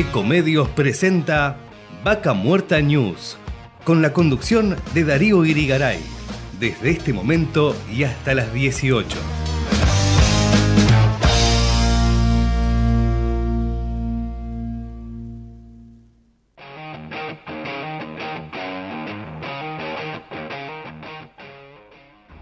Ecomedios presenta Vaca Muerta News, con la conducción de Darío Irigaray, desde este momento y hasta las 18.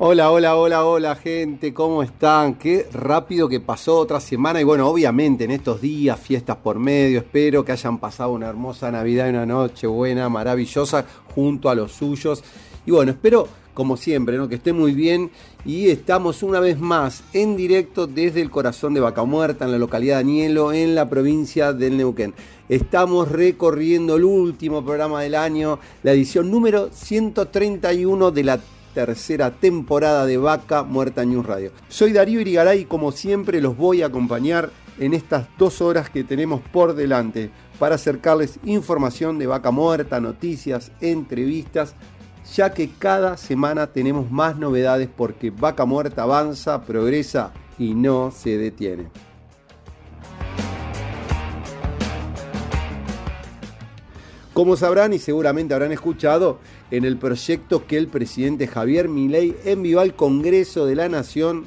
Hola, hola, hola, hola gente, ¿cómo están? Qué rápido que pasó otra semana y bueno, obviamente en estos días, fiestas por medio, espero que hayan pasado una hermosa Navidad y una noche buena, maravillosa, junto a los suyos. Y bueno, espero como siempre, ¿no? que esté muy bien y estamos una vez más en directo desde el corazón de Vaca Muerta, en la localidad de Anielo, en la provincia del Neuquén. Estamos recorriendo el último programa del año, la edición número 131 de la tercera temporada de Vaca Muerta News Radio. Soy Darío Irigaray y como siempre los voy a acompañar en estas dos horas que tenemos por delante para acercarles información de Vaca Muerta, noticias, entrevistas, ya que cada semana tenemos más novedades porque Vaca Muerta avanza, progresa y no se detiene. Como sabrán y seguramente habrán escuchado, en el proyecto que el presidente Javier Milei envió al Congreso de la Nación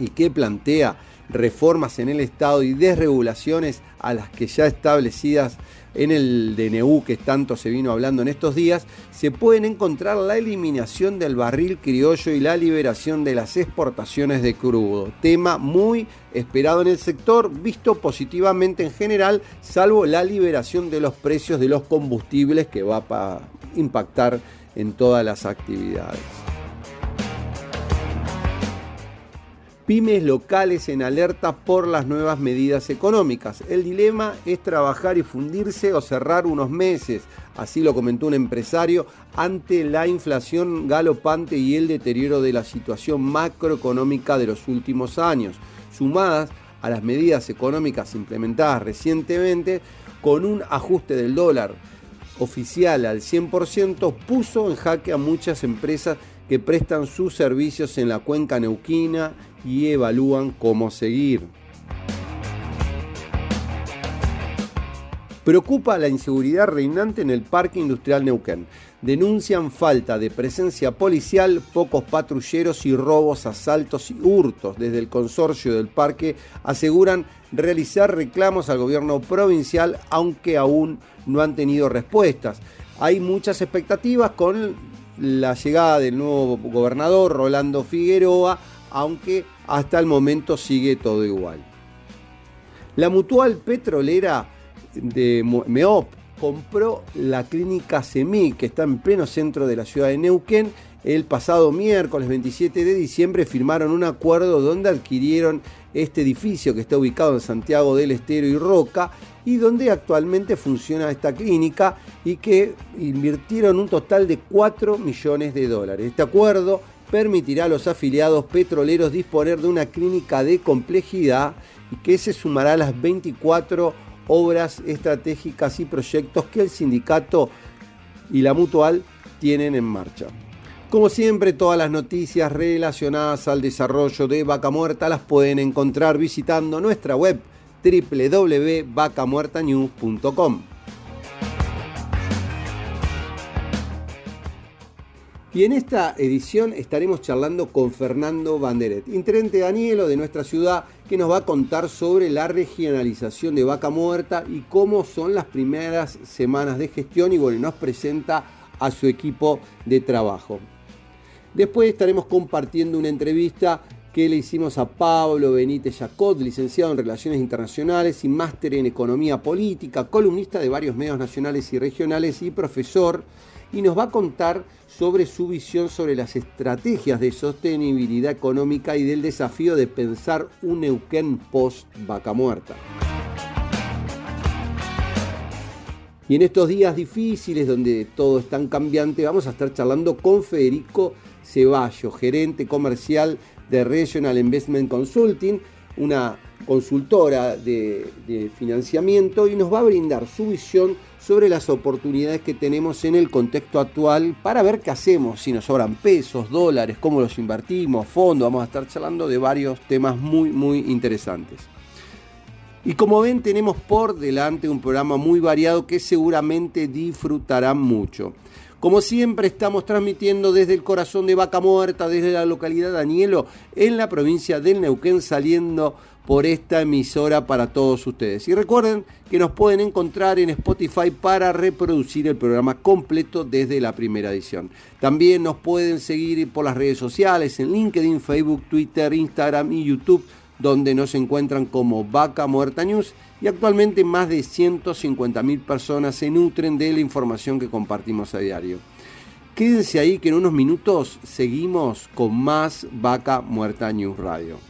y que plantea reformas en el Estado y desregulaciones a las que ya establecidas en el DNU que tanto se vino hablando en estos días, se pueden encontrar la eliminación del barril criollo y la liberación de las exportaciones de crudo. Tema muy esperado en el sector, visto positivamente en general, salvo la liberación de los precios de los combustibles que va a impactar en todas las actividades. Pymes locales en alerta por las nuevas medidas económicas. El dilema es trabajar y fundirse o cerrar unos meses, así lo comentó un empresario, ante la inflación galopante y el deterioro de la situación macroeconómica de los últimos años, sumadas a las medidas económicas implementadas recientemente con un ajuste del dólar oficial al 100%, puso en jaque a muchas empresas que prestan sus servicios en la cuenca neuquina y evalúan cómo seguir. Preocupa la inseguridad reinante en el Parque Industrial Neuquén. Denuncian falta de presencia policial, pocos patrulleros y robos, asaltos y hurtos. Desde el consorcio del parque aseguran realizar reclamos al gobierno provincial, aunque aún no han tenido respuestas. Hay muchas expectativas con la llegada del nuevo gobernador Rolando Figueroa, aunque hasta el momento sigue todo igual. La mutual petrolera de MEOP compró la clínica SEMI, que está en pleno centro de la ciudad de Neuquén. El pasado miércoles 27 de diciembre firmaron un acuerdo donde adquirieron este edificio que está ubicado en Santiago del Estero y Roca y donde actualmente funciona esta clínica y que invirtieron un total de 4 millones de dólares. Este acuerdo permitirá a los afiliados petroleros disponer de una clínica de complejidad y que se sumará a las 24 obras estratégicas y proyectos que el sindicato y la mutual tienen en marcha. Como siempre, todas las noticias relacionadas al desarrollo de Vaca Muerta las pueden encontrar visitando nuestra web www.vacamuertanews.com. Y en esta edición estaremos charlando con Fernando Banderet, intendente Danielo de nuestra ciudad, que nos va a contar sobre la regionalización de Vaca Muerta y cómo son las primeras semanas de gestión y bueno, nos presenta a su equipo de trabajo. Después estaremos compartiendo una entrevista que le hicimos a Pablo Benítez Jacot, licenciado en Relaciones Internacionales y máster en Economía Política, columnista de varios medios nacionales y regionales y profesor, y nos va a contar sobre su visión sobre las estrategias de sostenibilidad económica y del desafío de pensar un Neuquén post-vaca muerta. Y en estos días difíciles donde todo es tan cambiante, vamos a estar charlando con Federico Ceballos, gerente comercial de Regional Investment Consulting, una consultora de, financiamiento, y nos va a brindar su visión sobre las oportunidades que tenemos en el contexto actual para ver qué hacemos, si nos sobran pesos, dólares, cómo los invertimos, fondos, vamos a estar charlando de varios temas muy, muy interesantes. Y como ven, tenemos por delante un programa muy variado que seguramente disfrutarán mucho. Como siempre, estamos transmitiendo desde el corazón de Vaca Muerta, desde la localidad de Anielo, en la provincia del Neuquén, saliendo por esta emisora para todos ustedes. Y recuerden que nos pueden encontrar en Spotify para reproducir el programa completo desde la primera edición. También nos pueden seguir por las redes sociales, en LinkedIn, Facebook, Twitter, Instagram y YouTube donde nos encuentran como Vaca Muerta News y actualmente más de 150.000 personas se nutren de la información que compartimos a diario. Quédense ahí que en unos minutos seguimos con más Vaca Muerta News Radio.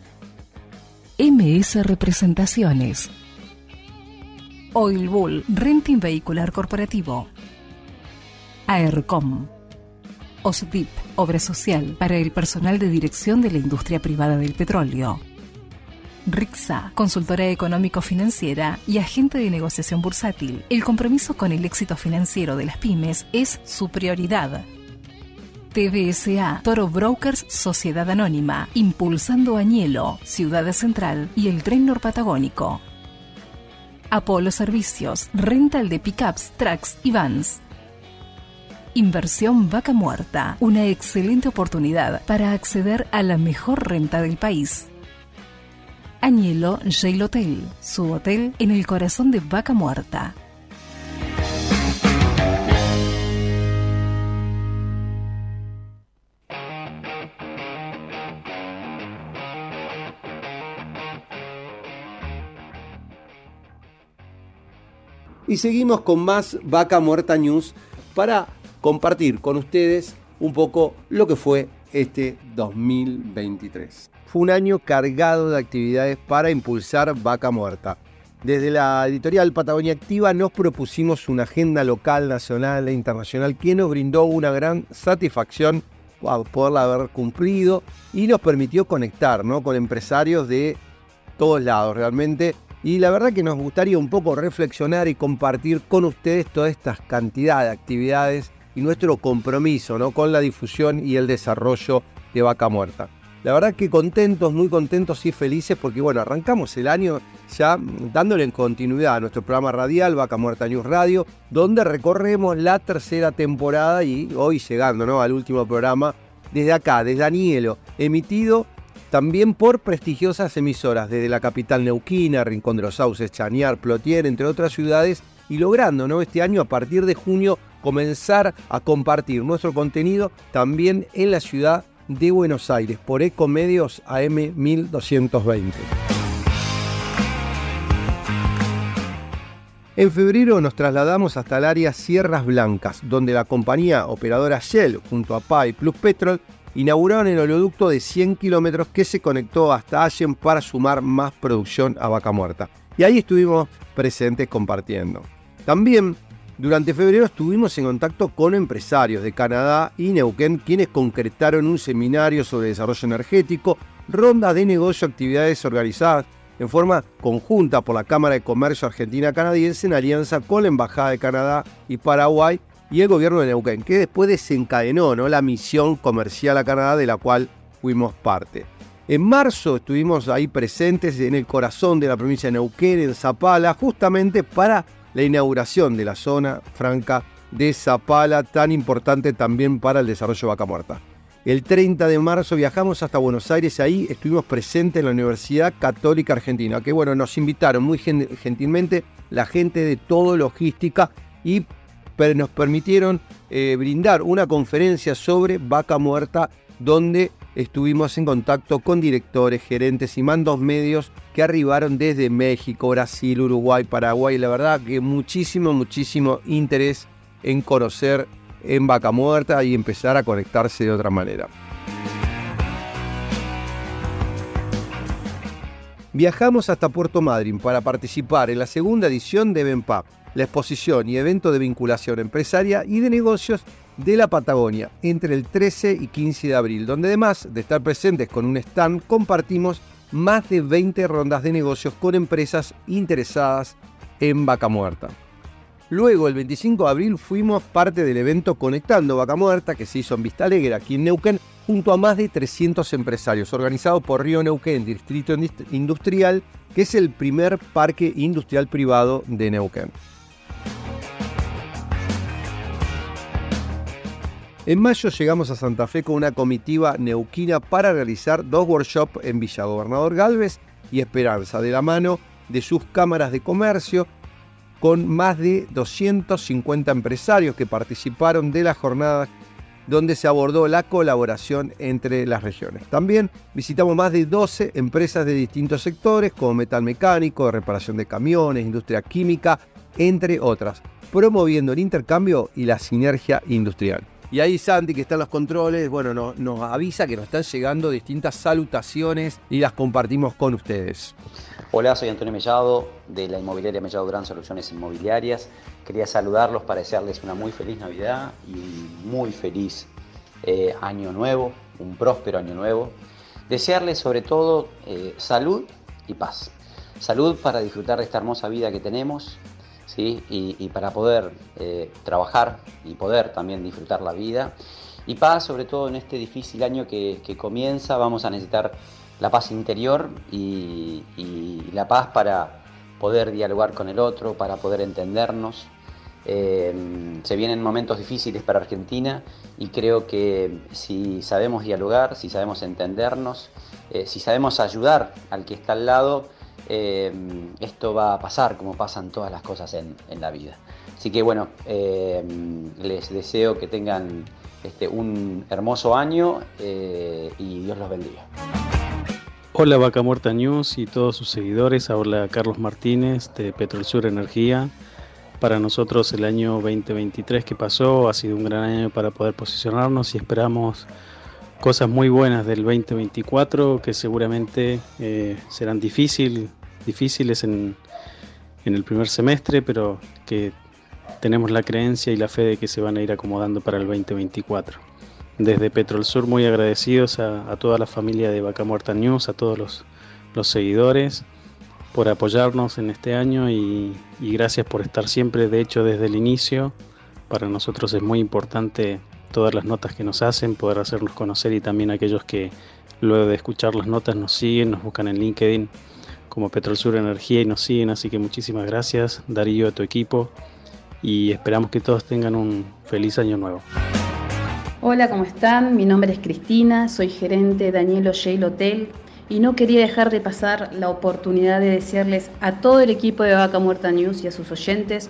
MS Representaciones. Oil Bull Renting Vehicular Corporativo. AERCOM. OSDIP, Obra Social para el personal de dirección de la industria privada del petróleo. RIXA, consultora económico-financiera y agente de negociación bursátil. El compromiso con el éxito financiero de las pymes es su prioridad. TBSA, Toro Brokers Sociedad Anónima, Impulsando Añelo, Ciudad Central y el Tren Norpatagónico. Apolo Servicios, rental de pickups, trucks y vans. Inversión Vaca Muerta, una excelente oportunidad para acceder a la mejor renta del país. Añelo Jail Hotel, su hotel en el corazón de Vaca Muerta. Y seguimos con más Vaca Muerta News para compartir con ustedes un poco lo que fue este 2023. Fue un año cargado de actividades para impulsar Vaca Muerta. Desde la editorial Patagonia Activa nos propusimos una agenda local, nacional e internacional que nos brindó una gran satisfacción por poderla haber cumplido y nos permitió conectar ¿no? con empresarios de todos lados. Realmente y la verdad que nos gustaría un poco reflexionar y compartir con ustedes toda esta cantidad de actividades y nuestro compromiso ¿no? con la difusión y el desarrollo de Vaca Muerta. La verdad que contentos, muy contentos y felices porque bueno, arrancamos el año ya dándole en continuidad a nuestro programa radial Vaca Muerta News Radio, donde recorremos la tercera temporada y hoy llegando ¿no? al último programa desde acá, desde Danielo, emitido también por prestigiosas emisoras desde la capital neuquina, Rincón de los Sauces, Chañar, Plotier, entre otras ciudades, y logrando ¿no? este año a partir de junio comenzar a compartir nuestro contenido también en la ciudad de Buenos Aires por Ecomedios AM 1220. En febrero nos trasladamos hasta el área Sierras Blancas, donde la compañía operadora Shell junto a PAI Plus Petrol inauguraron el oleoducto de 100 kilómetros que se conectó hasta Allen para sumar más producción a Vaca Muerta. Y ahí estuvimos presentes compartiendo. También durante febrero estuvimos en contacto con empresarios de Canadá y Neuquén, quienes concretaron un seminario sobre desarrollo energético, ronda de negocio, actividades organizadas en forma conjunta por la Cámara de Comercio Argentina-Canadiense en alianza con la Embajada de Canadá y Paraguay y el gobierno de Neuquén, que después desencadenó ¿no? la misión comercial a Canadá de la cual fuimos parte. En marzo estuvimos ahí presentes en el corazón de la provincia de Neuquén, en Zapala, justamente para la inauguración de la zona franca de Zapala, tan importante también para el desarrollo de Vaca Muerta. El 30 de marzo viajamos hasta Buenos Aires, ahí estuvimos presentes en la Universidad Católica Argentina, que bueno, nos invitaron muy gentilmente la gente de todo logística y nos permitieron eh, brindar una conferencia sobre vaca muerta donde estuvimos en contacto con directores, gerentes y mandos medios que arribaron desde México, Brasil, Uruguay, Paraguay. La verdad que muchísimo, muchísimo interés en conocer en Vaca Muerta y empezar a conectarse de otra manera. Viajamos hasta Puerto Madryn para participar en la segunda edición de BENPAP, la exposición y evento de vinculación empresaria y de negocios de la Patagonia entre el 13 y 15 de abril, donde además de estar presentes con un stand, compartimos más de 20 rondas de negocios con empresas interesadas en Vaca Muerta. Luego, el 25 de abril, fuimos parte del evento Conectando Vaca Muerta, que se hizo en Vista Alegre, aquí en Neuquén, junto a más de 300 empresarios, organizado por Río Neuquén, Distrito Industrial, que es el primer parque industrial privado de Neuquén. En mayo llegamos a Santa Fe con una comitiva neuquina para realizar dos workshops en Villa Gobernador Galvez y Esperanza, de la mano de sus cámaras de comercio, con más de 250 empresarios que participaron de la jornada donde se abordó la colaboración entre las regiones. También visitamos más de 12 empresas de distintos sectores, como metal mecánico, reparación de camiones, industria química, entre otras, promoviendo el intercambio y la sinergia industrial. Y ahí Santi, que está en los controles, bueno, nos avisa que nos están llegando distintas salutaciones y las compartimos con ustedes. Hola, soy Antonio Mellado de la inmobiliaria Mellado Gran Soluciones Inmobiliarias. Quería saludarlos para desearles una muy feliz Navidad y un muy feliz eh, año nuevo, un próspero año nuevo. Desearles sobre todo eh, salud y paz. Salud para disfrutar de esta hermosa vida que tenemos, y, para poder eh, trabajar y poder también disfrutar la vida. Y paz, sobre todo en este difícil año que, comienza, vamos a necesitar la paz interior y, la paz para poder dialogar con el otro, para poder entendernos. Eh, se vienen momentos difíciles para Argentina y creo que si sabemos dialogar, si sabemos entendernos, eh, si sabemos ayudar al que está al lado, eh, esto va a pasar como pasan todas las cosas en, la vida. Así que bueno, eh, les deseo que tengan este, un hermoso año eh, y Dios los bendiga. Hola Vaca Muerta News y todos sus seguidores, habla Carlos Martínez de Petrol Sur Energía. Para nosotros el año 2023 que pasó ha sido un gran año para poder posicionarnos y esperamos cosas muy buenas del 2024 que seguramente serán difíciles difíciles en, el primer semestre, pero que tenemos la creencia y la fe de que se van a ir acomodando para el 2024. Desde Petrol Sur muy agradecidos a, toda la familia de Vaca Muerta News, a todos los, seguidores por apoyarnos en este año y, y, gracias por estar siempre, de hecho desde el inicio. Para nosotros es muy importante todas las notas que nos hacen, poder hacernos conocer y también aquellos que luego de escuchar las notas nos siguen, nos buscan en LinkedIn como Petrol Sur Energía y nos siguen, así que muchísimas gracias Darío, a tu equipo y esperamos que todos tengan un feliz año nuevo. Hola, ¿cómo están? Mi nombre es Cristina, soy gerente Daniel O'Shea Hotel y no quería dejar de pasar la oportunidad de desearles a todo el equipo de Vaca Muerta News y a sus oyentes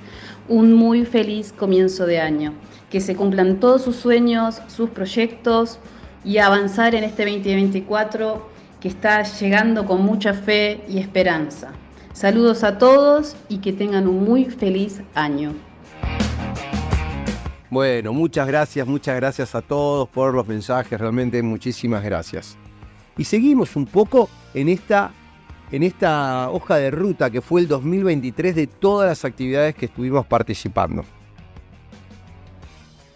un muy feliz comienzo de año. Que se cumplan todos sus sueños, sus proyectos y avanzar en este 2024 que está llegando con mucha fe y esperanza. Saludos a todos y que tengan un muy feliz año. Bueno, muchas gracias, muchas gracias a todos por los mensajes, realmente muchísimas gracias. Y seguimos un poco en esta, en esta hoja de ruta que fue el 2023 de todas las actividades que estuvimos participando.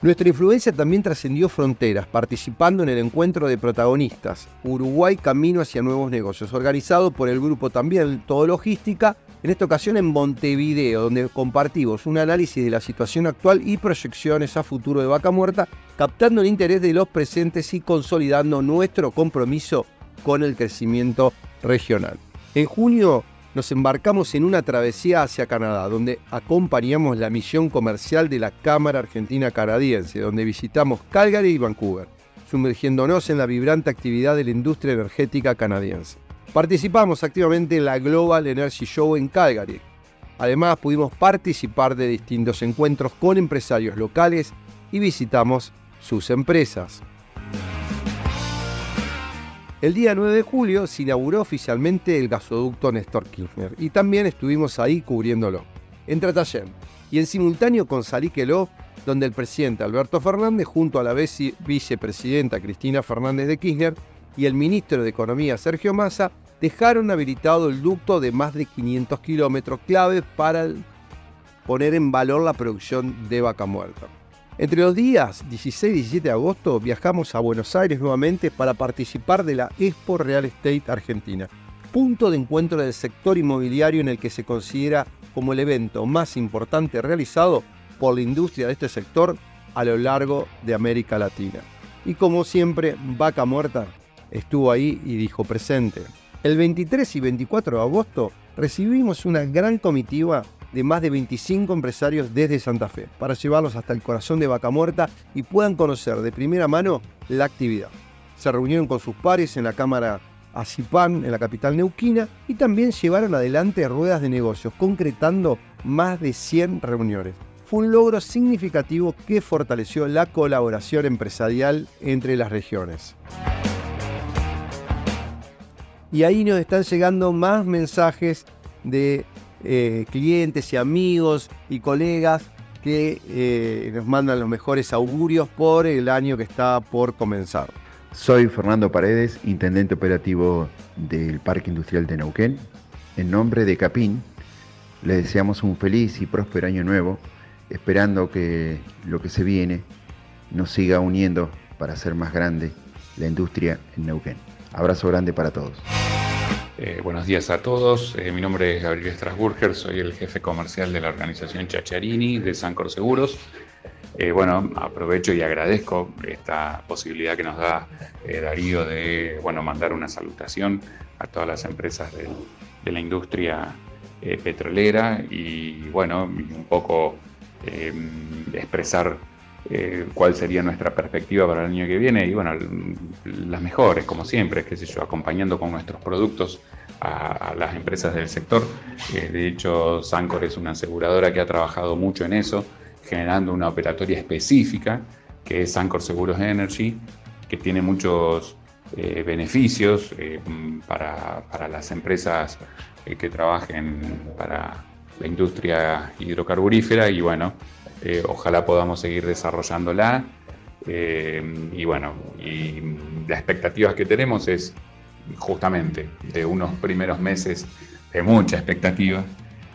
Nuestra influencia también trascendió fronteras, participando en el encuentro de protagonistas, Uruguay Camino hacia Nuevos Negocios, organizado por el grupo también Todo Logística, en esta ocasión en Montevideo, donde compartimos un análisis de la situación actual y proyecciones a futuro de Vaca Muerta, captando el interés de los presentes y consolidando nuestro compromiso con el crecimiento regional. En junio nos embarcamos en una travesía hacia Canadá, donde acompañamos la misión comercial de la Cámara Argentina Canadiense, donde visitamos Calgary y Vancouver, sumergiéndonos en la vibrante actividad de la industria energética canadiense. Participamos activamente en la Global Energy Show en Calgary. Además, pudimos participar de distintos encuentros con empresarios locales y visitamos sus empresas. El día 9 de julio se inauguró oficialmente el gasoducto Néstor Kirchner y también estuvimos ahí cubriéndolo. En Tratayén y en simultáneo con Salíqueló, donde el presidente Alberto Fernández junto a la vicepresidenta Cristina Fernández de Kirchner y el ministro de Economía Sergio Massa dejaron habilitado el ducto de más de 500 kilómetros clave para poner en valor la producción de vaca muerta. Entre los días 16 y 17 de agosto viajamos a Buenos Aires nuevamente para participar de la Expo Real Estate Argentina, punto de encuentro del sector inmobiliario en el que se considera como el evento más importante realizado por la industria de este sector a lo largo de América Latina. Y como siempre, Vaca Muerta estuvo ahí y dijo presente. El 23 y 24 de agosto recibimos una gran comitiva de más de 25 empresarios desde Santa Fe para llevarlos hasta el corazón de Vaca Muerta y puedan conocer de primera mano la actividad. Se reunieron con sus pares en la Cámara Acipan, en la capital neuquina, y también llevaron adelante ruedas de negocios, concretando más de 100 reuniones. Fue un logro significativo que fortaleció la colaboración empresarial entre las regiones. Y ahí nos están llegando más mensajes de eh, clientes y amigos y colegas que eh, nos mandan los mejores augurios por el año que está por comenzar. Soy Fernando Paredes, intendente operativo del Parque Industrial de Neuquén. En nombre de Capín, les deseamos un feliz y próspero año nuevo, esperando que lo que se viene nos siga uniendo para hacer más grande la industria en Neuquén. Abrazo grande para todos. Eh, buenos días a todos. Eh, mi nombre es Gabriel Strasburger, soy el jefe comercial de la organización Chacharini de Sancor Seguros. Eh, bueno, aprovecho y agradezco esta posibilidad que nos da Darío de bueno, mandar una salutación a todas las empresas de, la industria petrolera y bueno, un poco expresar eh, cuál sería nuestra perspectiva para el año que viene y bueno, las mejores, como siempre, qué sé yo, acompañando con nuestros productos a, las empresas del sector. Eh, de hecho, Sancor es una aseguradora que ha trabajado mucho en eso, generando una operatoria específica, que es Sancor Seguros Energy, que tiene muchos eh, beneficios para, para, las empresas que trabajen para la industria hidrocarburífera y bueno, eh, ojalá podamos seguir desarrollándola. Eh, y bueno, y las expectativas que tenemos es justamente de unos primeros meses de mucha expectativa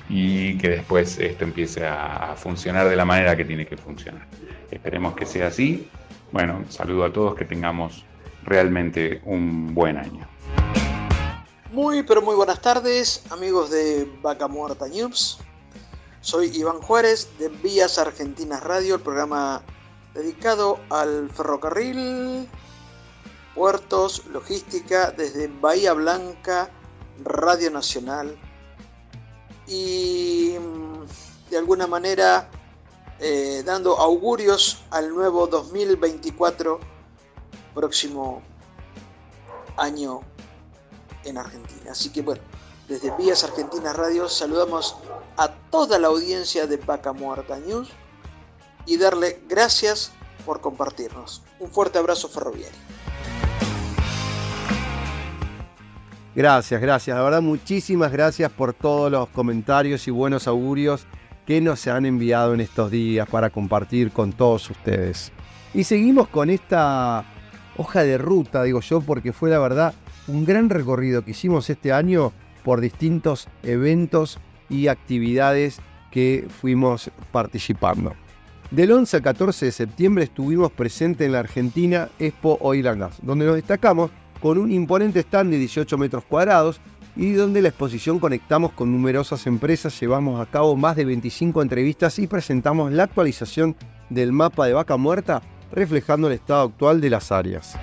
y que después esto empiece a, funcionar de la manera que tiene que funcionar. Esperemos que sea así. Bueno, saludo a todos, que tengamos realmente un buen año. Muy, pero muy buenas tardes, amigos de Vaca Muerta News. Soy Iván Juárez de Vías Argentinas Radio, el programa dedicado al ferrocarril, puertos, logística desde Bahía Blanca, Radio Nacional y mm, de alguna manera eh, dando augurios al nuevo 2024 próximo año en Argentina. Así que bueno, desde Vías Argentinas Radio saludamos a toda la audiencia de Vaca Muerta News y darle gracias por compartirnos. Un fuerte abrazo ferroviario. Gracias, gracias. La verdad, muchísimas gracias por todos los comentarios y buenos augurios que nos han enviado en estos días para compartir con todos ustedes. Y seguimos con esta hoja de ruta, digo yo, porque fue la verdad un gran recorrido que hicimos este año por distintos eventos y actividades que fuimos participando. Del 11 al 14 de septiembre estuvimos presentes en la Argentina Expo Oil donde nos destacamos con un imponente stand de 18 metros cuadrados y donde la exposición conectamos con numerosas empresas, llevamos a cabo más de 25 entrevistas y presentamos la actualización del mapa de vaca muerta reflejando el estado actual de las áreas.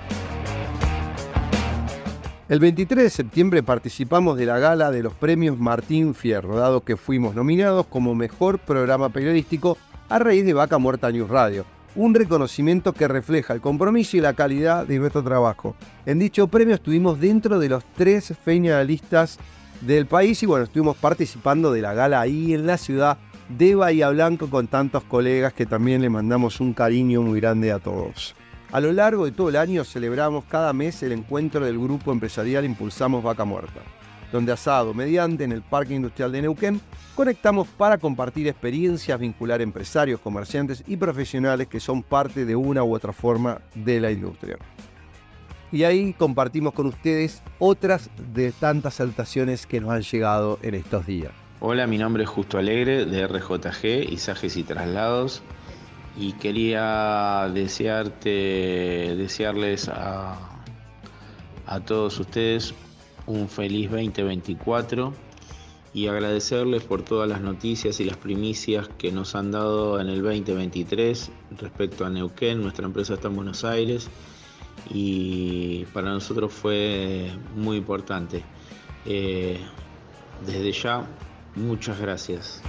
El 23 de septiembre participamos de la gala de los premios Martín Fierro, dado que fuimos nominados como mejor programa periodístico a raíz de Vaca Muerta News Radio, un reconocimiento que refleja el compromiso y la calidad de nuestro trabajo. En dicho premio estuvimos dentro de los tres finalistas del país y bueno, estuvimos participando de la gala ahí en la ciudad de Bahía Blanco con tantos colegas que también le mandamos un cariño muy grande a todos. A lo largo de todo el año celebramos cada mes el encuentro del grupo empresarial Impulsamos Vaca Muerta, donde asado mediante en el Parque Industrial de Neuquén conectamos para compartir experiencias, vincular empresarios, comerciantes y profesionales que son parte de una u otra forma de la industria. Y ahí compartimos con ustedes otras de tantas salutaciones que nos han llegado en estos días. Hola, mi nombre es Justo Alegre de RJG, Izajes y Traslados y quería desearte, desearles a, a todos ustedes un feliz 2024 y agradecerles por todas las noticias y las primicias que nos han dado en el 2023 respecto a Neuquén. Nuestra empresa está en Buenos Aires y para nosotros fue muy importante. Eh, desde ya, muchas gracias.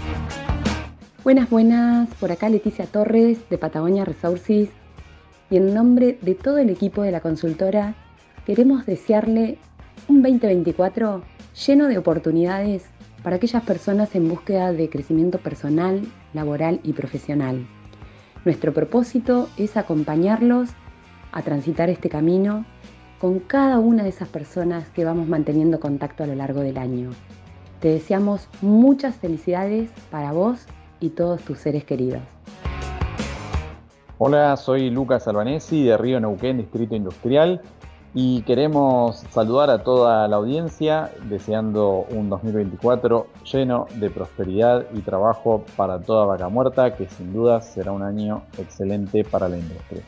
Buenas, buenas, por acá Leticia Torres de Patagonia Resources y en nombre de todo el equipo de la consultora queremos desearle un 2024 lleno de oportunidades para aquellas personas en búsqueda de crecimiento personal, laboral y profesional. Nuestro propósito es acompañarlos a transitar este camino con cada una de esas personas que vamos manteniendo contacto a lo largo del año. Te deseamos muchas felicidades para vos y todos tus seres queridos. Hola, soy Lucas Albanesi de Río Neuquén, Distrito Industrial, y queremos saludar a toda la audiencia deseando un 2024 lleno de prosperidad y trabajo para toda vaca muerta, que sin duda será un año excelente para la industria.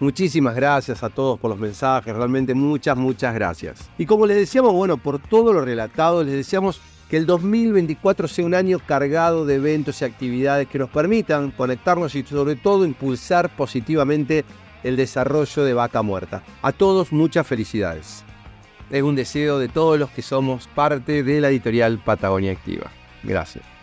Muchísimas gracias a todos por los mensajes, realmente muchas, muchas gracias. Y como les decíamos, bueno, por todo lo relatado, les deseamos que el 2024 sea un año cargado de eventos y actividades que nos permitan conectarnos y sobre todo impulsar positivamente el desarrollo de Vaca Muerta. A todos muchas felicidades. Es un deseo de todos los que somos parte de la editorial Patagonia Activa. Gracias.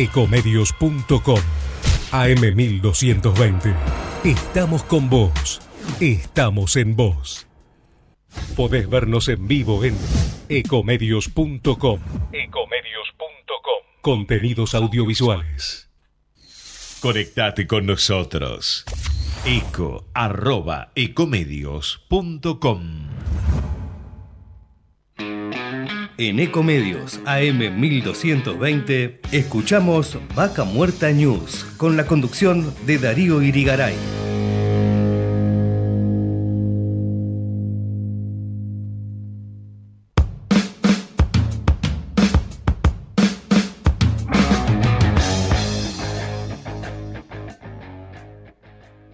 Ecomedios.com AM1220. Estamos con vos. Estamos en vos. Podés vernos en vivo en ecomedios.com. Ecomedios.com. Contenidos audiovisuales. Conectate con nosotros. Eco arroba ecomedios.com. En Ecomedios AM 1220 escuchamos Vaca Muerta News con la conducción de Darío Irigaray.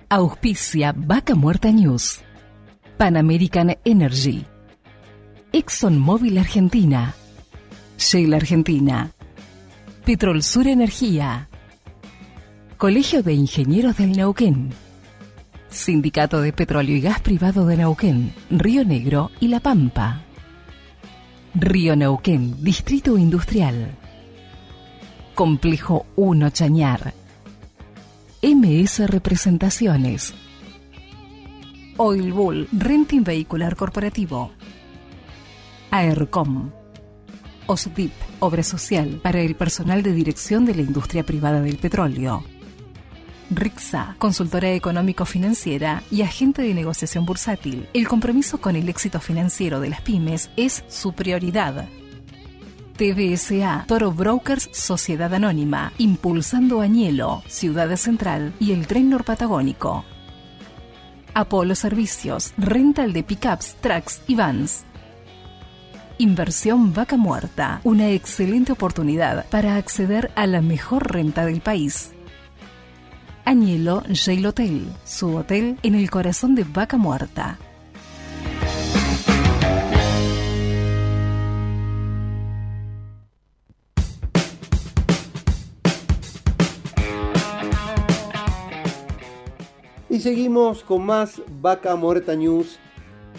Auspicia Vaca Muerta News. Pan American Energy. ExxonMobil Argentina. Shell Argentina. Petrol Sur Energía. Colegio de Ingenieros del Neuquén. Sindicato de Petróleo y Gas Privado de Neuquén, Río Negro y La Pampa. Río Neuquén, Distrito Industrial. Complejo 1 Chañar. MS Representaciones. Oil Bull Renting Vehicular Corporativo. AERCOM. OSDIP, Obra Social para el personal de dirección de la industria privada del petróleo. RIXA, consultora económico-financiera y agente de negociación bursátil. El compromiso con el éxito financiero de las pymes es su prioridad. TBSA, Toro Brokers Sociedad Anónima, impulsando Añelo, Ciudad Central y el Tren Norpatagónico. Apolo Servicios, rental de pickups, trucks y vans. Inversión Vaca Muerta, una excelente oportunidad para acceder a la mejor renta del país. Añelo Jail Hotel, su hotel en el corazón de Vaca Muerta. Y seguimos con más Vaca Muerta News.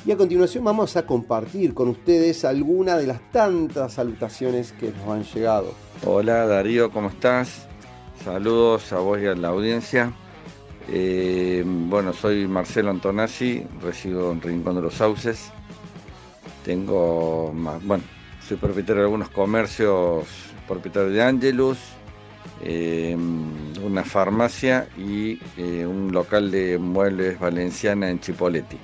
Y a continuación vamos a compartir con ustedes algunas de las tantas salutaciones que nos han llegado. Hola Darío, ¿cómo estás? Saludos a vos y a la audiencia. Eh, bueno, soy Marcelo Antonazzi, resido en Rincón de los Sauces. Tengo, bueno, soy propietario de algunos comercios, propietario de Angelus, eh, una farmacia y eh, un local de muebles valenciana en Chipoleti.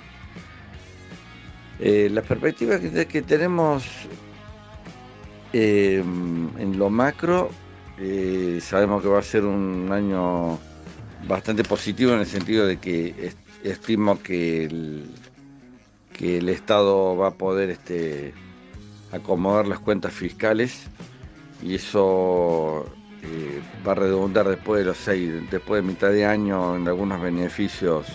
Eh, las perspectivas que, tenemos eh, en lo macro, eh, sabemos que va a ser un año bastante positivo en el sentido de que est- estimo que el, que el Estado va a poder este, acomodar las cuentas fiscales y eso eh, va a redundar después de los seis, después de mitad de año en algunos beneficios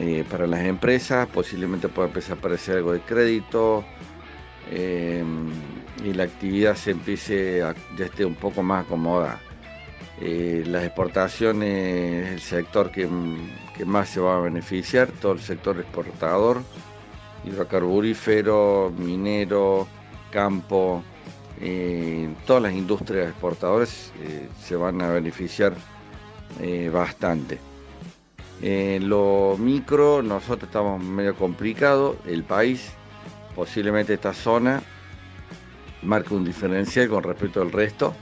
eh, para las empresas, posiblemente pueda empezar a aparecer algo de crédito eh, y la actividad se empiece a, ya esté un poco más acomodada. Eh, las exportaciones es el sector que, que más se va a beneficiar, todo el sector exportador, hidrocarburífero, minero, campo, eh, todas las industrias exportadoras se van a beneficiar bastante. En lo micro, nosotros estamos medio complicados, el país, posiblemente esta zona, marca un diferencial con respecto al resto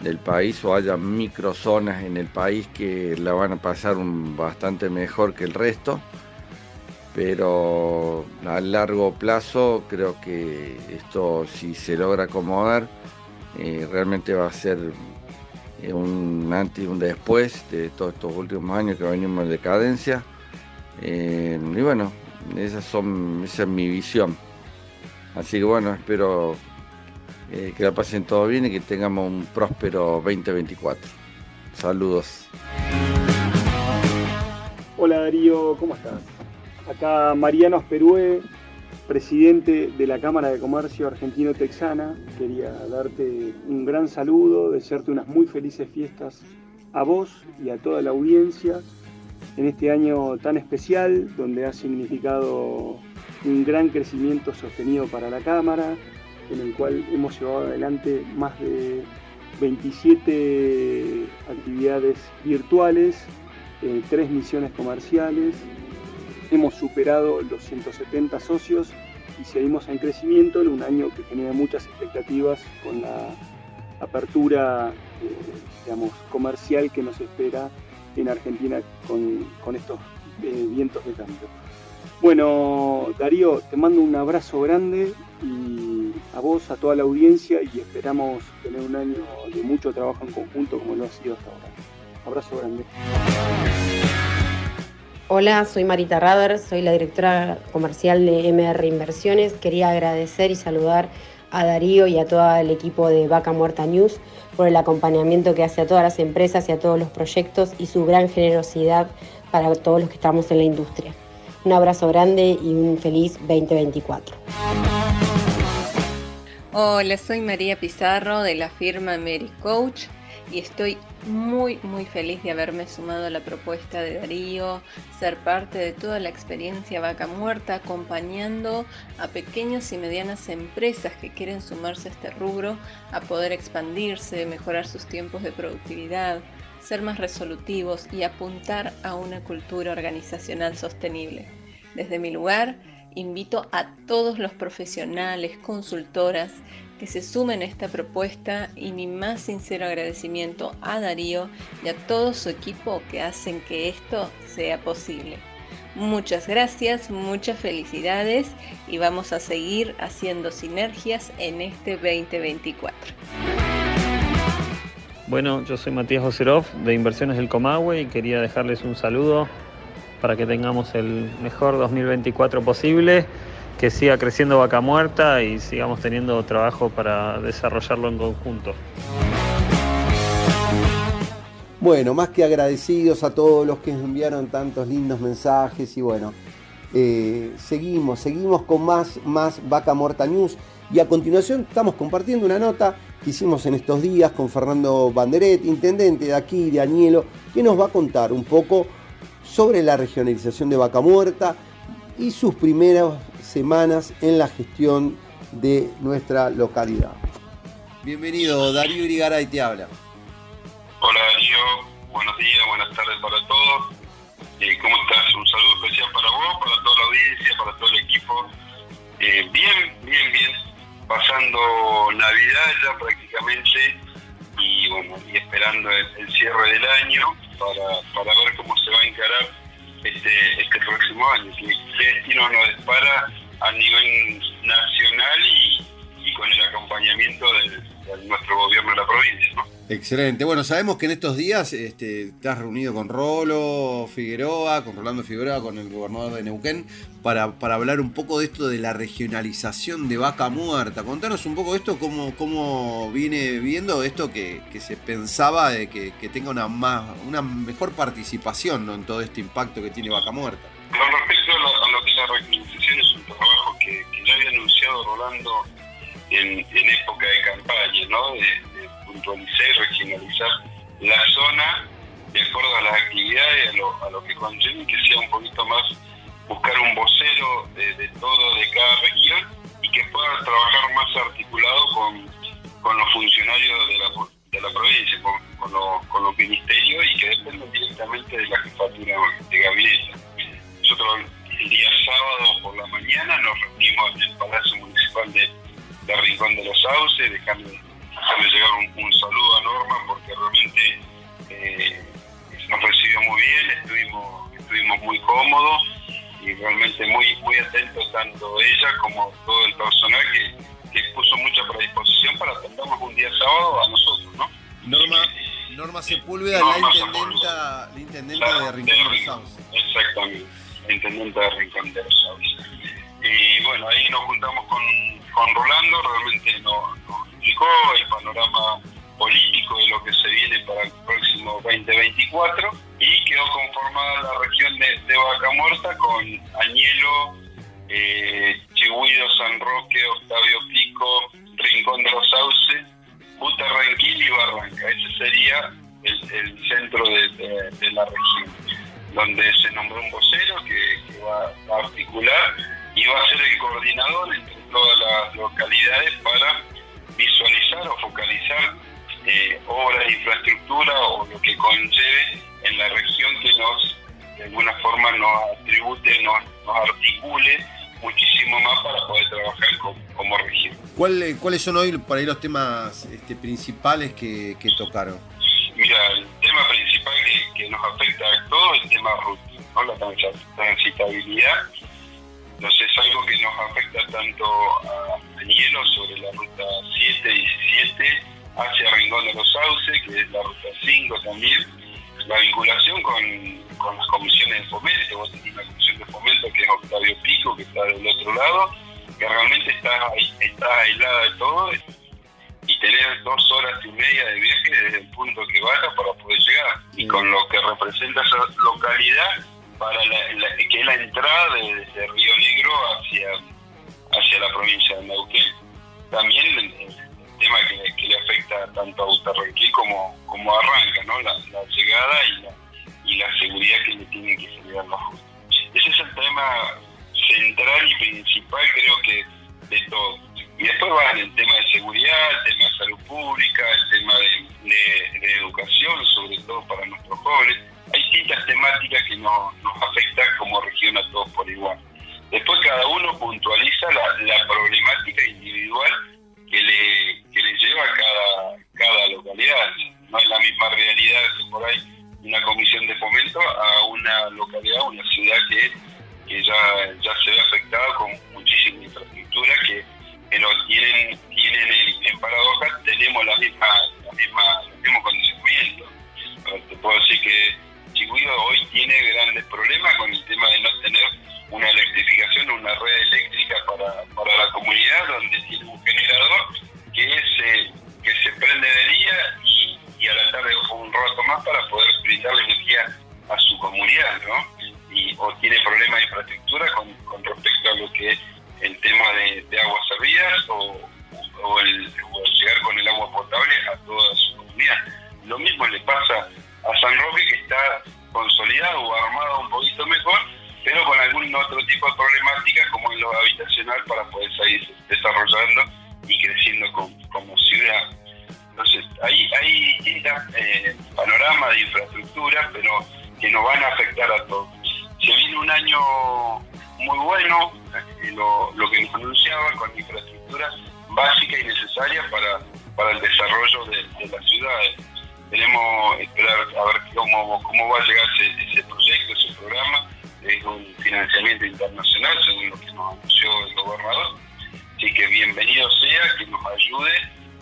del país o haya microzonas en el país que la van a pasar bastante mejor que el resto pero a largo plazo creo que esto si se logra acomodar eh, realmente va a ser un antes y un después de todos estos últimos años que venimos en decadencia. Eh, y bueno esas son esa es mi visión. Así que bueno espero eh, que la pasen todo bien y que tengamos un próspero 2024 saludos. Hola Darío, ¿cómo estás? Acá Mariano Asperue, presidente de la Cámara de Comercio Argentino-Texana. Quería darte un gran saludo, desearte unas muy felices fiestas a vos y a toda la audiencia en este año tan especial donde ha significado un gran crecimiento sostenido para la Cámara, en el cual hemos llevado adelante más de 27 actividades virtuales, eh, tres misiones comerciales, hemos superado los 170 socios y seguimos en crecimiento en un año que genera muchas expectativas con la apertura eh, digamos, comercial que nos espera en Argentina con, estos eh, vientos de cambio. Bueno, Darío, te mando un abrazo grande y a vos, a toda la audiencia y esperamos tener un año de mucho trabajo en conjunto como lo ha sido hasta ahora. Abrazo grande. Hola, soy Marita Rader, soy la directora comercial de MR Inversiones. Quería agradecer y saludar a Darío y a todo el equipo de Vaca Muerta News por el acompañamiento que hace a todas las empresas y a todos los proyectos y su gran generosidad para todos los que estamos en la industria. Un abrazo grande y un feliz 2024. Hola, soy María Pizarro de la firma Mary Coach y estoy muy muy feliz de haberme sumado a la propuesta de Darío, ser parte de toda la experiencia vaca muerta, acompañando a pequeñas y medianas empresas que quieren sumarse a este rubro, a poder expandirse, mejorar sus tiempos de productividad, ser más resolutivos y apuntar a una cultura organizacional sostenible. Desde mi lugar, invito a todos los profesionales, consultoras, que se sumen a esta propuesta y mi más sincero agradecimiento a Darío y a todo su equipo que hacen que esto sea posible. Muchas gracias, muchas felicidades y vamos a seguir haciendo sinergias en este 2024. Bueno, yo soy Matías Oserov de Inversiones del Comahue y quería dejarles un saludo para que tengamos el mejor 2024 posible que siga creciendo Vaca Muerta y sigamos teniendo trabajo para desarrollarlo en conjunto. Bueno, más que agradecidos a todos los que enviaron tantos lindos mensajes y bueno, eh, seguimos, seguimos con más, más Vaca Muerta News y a continuación estamos compartiendo una nota que hicimos en estos días con Fernando Banderet, intendente de aquí, de Anielo, que nos va a contar un poco sobre la regionalización de Vaca Muerta y sus primeros semanas en la gestión de nuestra localidad. Bienvenido, Darío Irigaray te habla. Hola Darío, buenos días, buenas tardes para todos. Eh, ¿Cómo estás? Un saludo especial para vos, para toda la audiencia, para todo el equipo. Eh, bien, bien, bien. Pasando Navidad ya prácticamente y bueno, y esperando el, cierre del año para, para ver cómo se va a encarar este, este próximo año, qué, destino nos dispara a nivel nacional y, con el acompañamiento de, nuestro gobierno de la provincia. ¿no? Excelente. Bueno, sabemos que en estos días este, te has reunido con Rolo Figueroa, con Rolando Figueroa, con el gobernador de Neuquén, para, para hablar un poco de esto de la regionalización de vaca muerta. Contanos un poco esto, cómo, cómo viene viendo esto que, se pensaba de que, tenga una, más, una mejor participación en todo este impacto que tiene vaca muerta. Con respecto a lo, que es la regionalización, ya había anunciado Rolando en, época de campaña, ¿no? puntualizar y regionalizar la zona de acuerdo a las actividades, a lo, a lo que conlleva que sea un poquito más buscar un vocero de, todo, de cada región y que pueda trabajar más articulado con, con los funcionarios de la, de la provincia, con, con, con los ministerios y que dependen directamente de la jefatura de gabinete. Nosotros el día sábado por la mañana nos reunimos en el Palacio Municipal de, de Rincón de los Sauces, dejando hacerle llegar un, saludo a Norma porque realmente eh, nos recibió muy bien, estuvimos, estuvimos muy cómodos y realmente muy, muy atentos tanto ella como todo el personal que, puso mucha predisposición para atendernos un día sábado a nosotros, ¿no? Norma, Norma Sepúlveda, la, intendenta, la intendenta de Rincón de los Sauces. Exactamente, la intendenta de Rincón de los. Y bueno, ahí nos juntamos con, con Rolando, realmente nos, el panorama político de lo que se viene para el próximo 2024 y quedó conformada la región de, Vaca Muerta con Añelo, eh, San Roque, ¿Cuál, ¿Cuáles son hoy por ahí los temas este, principales que, tocaron? Mira, el tema principal que, nos afecta a todos es el tema ruta, ¿no? la transitabilidad. Entonces es algo que nos afecta tanto a, hielo sobre la ruta 7 y 17 hacia Rincón de los Sauces, que es la ruta 5 también. La vinculación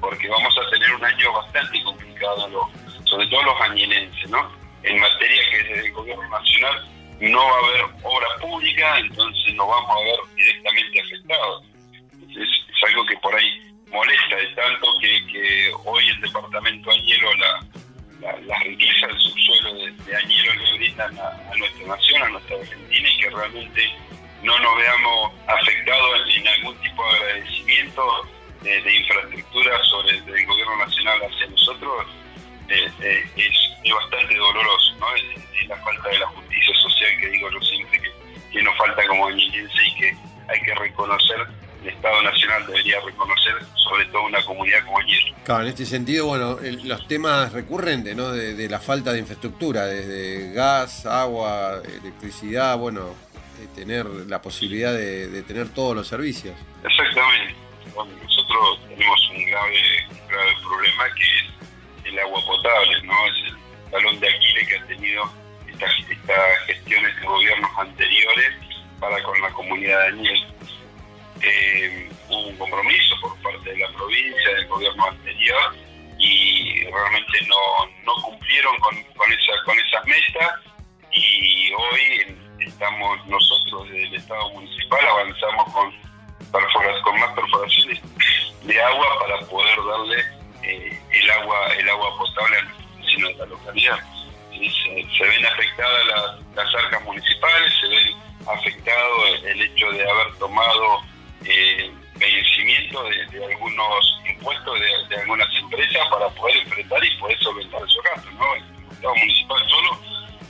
porque vamos a tener un año bastante complicado, sobre todo los añelenses, ¿no? En materia que desde el gobierno nacional no va a haber obra pública, entonces nos vamos a ver directamente afectados. Es, algo que por ahí molesta de tanto que, hoy el departamento Añelo, la, riqueza del subsuelo de, de, Añelo le brindan a, nuestra nación, a nuestra Argentina, y que realmente no nos veamos afectados en, algún tipo de agradecimiento de, infraestructura sobre el gobierno nacional hacia nosotros, eh, eh, es, bastante doloroso, ¿no? la falta de la justicia social que digo yo siempre que, nos falta como añilense y que hay que reconocer, el Estado Nacional debería reconocer sobre todo una comunidad como Añelo. Claro, en este sentido, bueno, los temas recurrentes, ¿no? De, la falta de infraestructura, desde gas, agua, electricidad, bueno, tener la posibilidad de, tener todos los servicios. Exactamente. Grave, grave problema que es el agua potable, ¿no? Es el talón de Aquiles que ha tenido estas, gestiones de gobiernos anteriores para con la comunidad de Aniel. Eh, hubo un compromiso por parte de la provincia, del gobierno anterior, y realmente no, no cumplieron con, con, esa, con esas metas y hoy estamos nosotros desde el Estado municipal avanzamos con, con más perforaciones de agua para poder darle eh, el agua el agua potable a los vecinos de la localidad se, ven afectadas las, arcas municipales, se ven afectado el, hecho de haber tomado eh, vencimiento de, algunos impuestos de, algunas empresas para poder enfrentar y poder solventar esos gastos. ¿no? El Estado municipal solo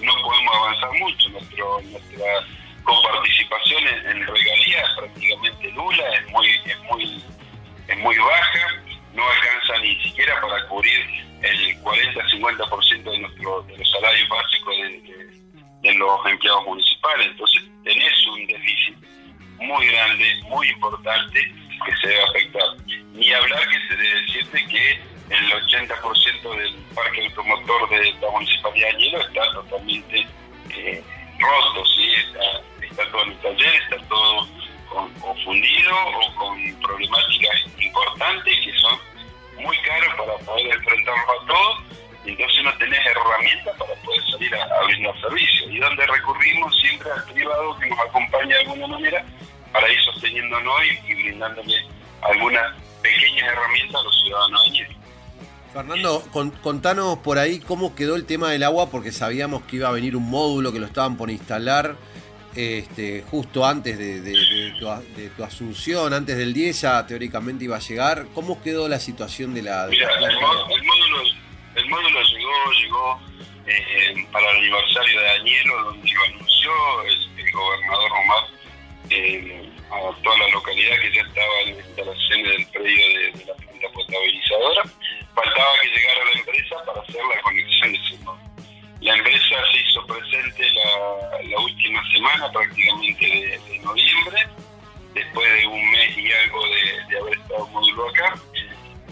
no podemos avanzar mucho, Nuestro, nuestra coparticipación en, en regalías prácticamente nula, es muy, es muy, es muy baja, no alcanza ni siquiera para cubrir 50% de, nuestro, de los salarios básicos de, de los empleados municipales. Entonces tenés un déficit muy grande, muy importante, que se debe afectar. Ni hablar que se debe decirte que el 80% del parque automotor de la municipalidad de Hielo está totalmente eh, roto, ¿sí? está, está, todo en el taller, está todo confundido o con problemáticas importantes que son muy caros para poder enfrentarnos a todos, entonces no tenés herramientas para poder salir a, a brindar servicios. Y donde recurrimos siempre al privado que nos acompaña de alguna manera para ir sosteniéndonos y, y brindándole algunas pequeñas herramientas a los ciudadanos de Fernando, contanos por ahí cómo quedó el tema del agua, porque sabíamos que iba a venir un módulo que lo estaban por instalar este, justo antes de, tu, asunción, antes del 10 ya teóricamente iba a llegar. ¿Cómo quedó la situación de la... Mira, el, módulo, el módulo llegó, llegó eh, para el aniversario de Danielo, donde lo anunció el, gobernador Omar eh, a toda la localidad que ya estaba en instalaciones del predio de, la planta potabilizadora. Faltaba que llegara la empresa para hacer la conexión de módulo. La empresa se hizo presente la, última semana, prácticamente de, noviembre, después de un mes y algo de, haber estado módulo acá.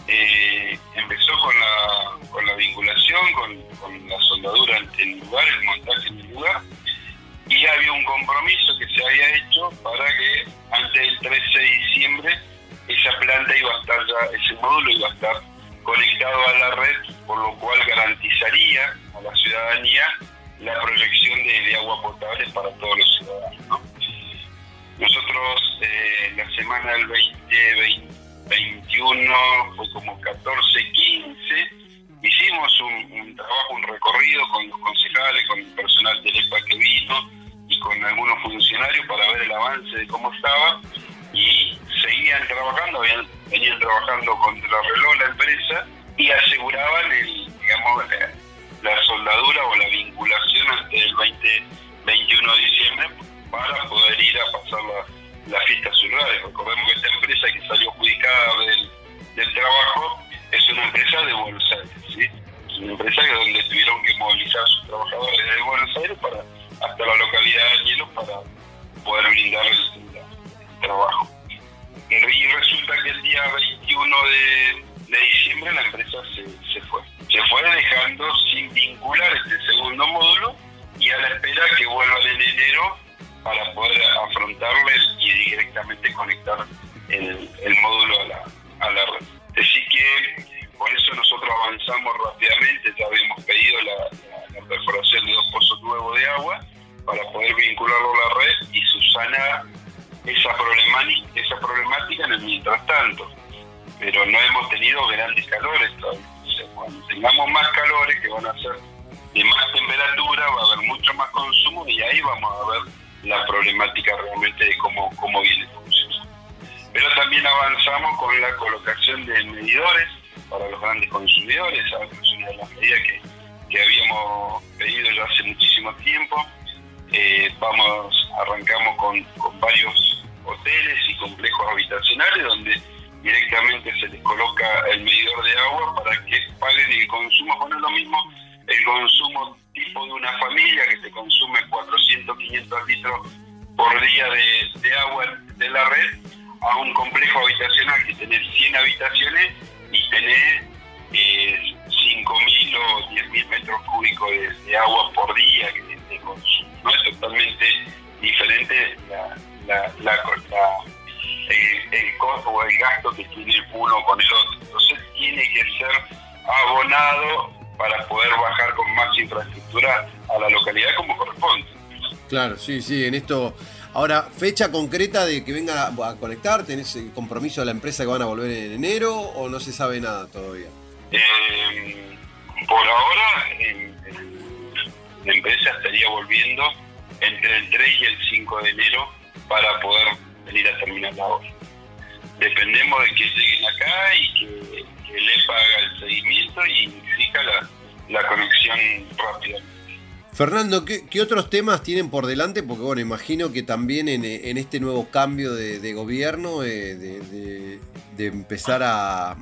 Eh, empezó con la, con la vinculación, con, la soldadura en el lugar, el montaje en el lugar, y había un compromiso que se había hecho para que antes del 13 de diciembre esa planta iba a estar ya, ese módulo iba a estar conectado a la red, por lo cual garantizaría la ciudadanía la proyección de, agua potable para todos los ciudadanos. Nosotros eh, la semana del 2021 fue como 14, 15, hicimos un, trabajo, un recorrido con los concejales, con el personal del EPA que vino y con algunos funcionarios para ver el avance de cómo estaba y seguían trabajando, venían trabajando contra reloj la empresa y aseguraban el, digamos, la, soldadura o la vinculación ante el 20, 21 de diciembre para poder ir a pasar la, las fiestas celulares. Recordemos que esta empresa que salió adjudicada del, del trabajo es una empresa de Buenos Aires, ¿sí? Es una empresa donde tuvieron que movilizar a sus trabajadores de Buenos Aires para hasta la localidad de Hielo para poder brindar el, trabajo. Y resulta que el día 21 de, diciembre la empresa se, se, fue. Se fue dejando sin vincular este segundo módulo y a la espera que vuelva en enero para poder afrontarle y directamente conectar el, módulo a la, a la red. Así que por eso nosotros avanzamos rápidamente, ya habíamos pedido la, la perforación de dos pozos nuevos de agua para poder vincularlo a la red y subsanar esa problemática, esa problemática en el mientras tanto. Pero no hemos tenido grandes calores todavía. Cuando tengamos más calores que van a ser de más temperatura, va a haber mucho más consumo y ahí vamos a ver la problemática realmente de cómo, cómo viene funcionando. Pero también avanzamos con la colocación de medidores para los grandes consumidores, es una de las medidas que, que habíamos pedido ya hace muchísimo tiempo eh, vamos, arrancamos con, varios hoteles y complejos habitacionales donde directamente se les coloca el medidor de agua para que paguen el consumo. Bueno, es lo mismo el consumo tipo de una familia que se consume 400, 500 litros por día de, agua de la red a un complejo habitacional que tiene 100 habitaciones y tener eh, 5.000 o 10.000 metros cúbicos de, agua por día que se consume no es totalmente diferente la, la, la, el, costo o el gasto que tiene uno con el otro. Entonces tiene que ser abonado para poder bajar con más infraestructura a la localidad como corresponde. Claro, sí, sí, en esto... Ahora, fecha concreta de que venga a, conectar, ¿tenés el compromiso de la empresa que van a volver en enero o no se sabe nada todavía? Eh, por ahora, la empresa estaría volviendo entre el 3 y el 5 de enero para poder venir a terminar la obra. Dependemos de que lleguen acá y que, el EPA haga el seguimiento y exija la, conexión rápida. Fernando, ¿qué, otros temas tienen por delante? Porque bueno, imagino que también en, este nuevo cambio de, gobierno, eh, de, empezar a,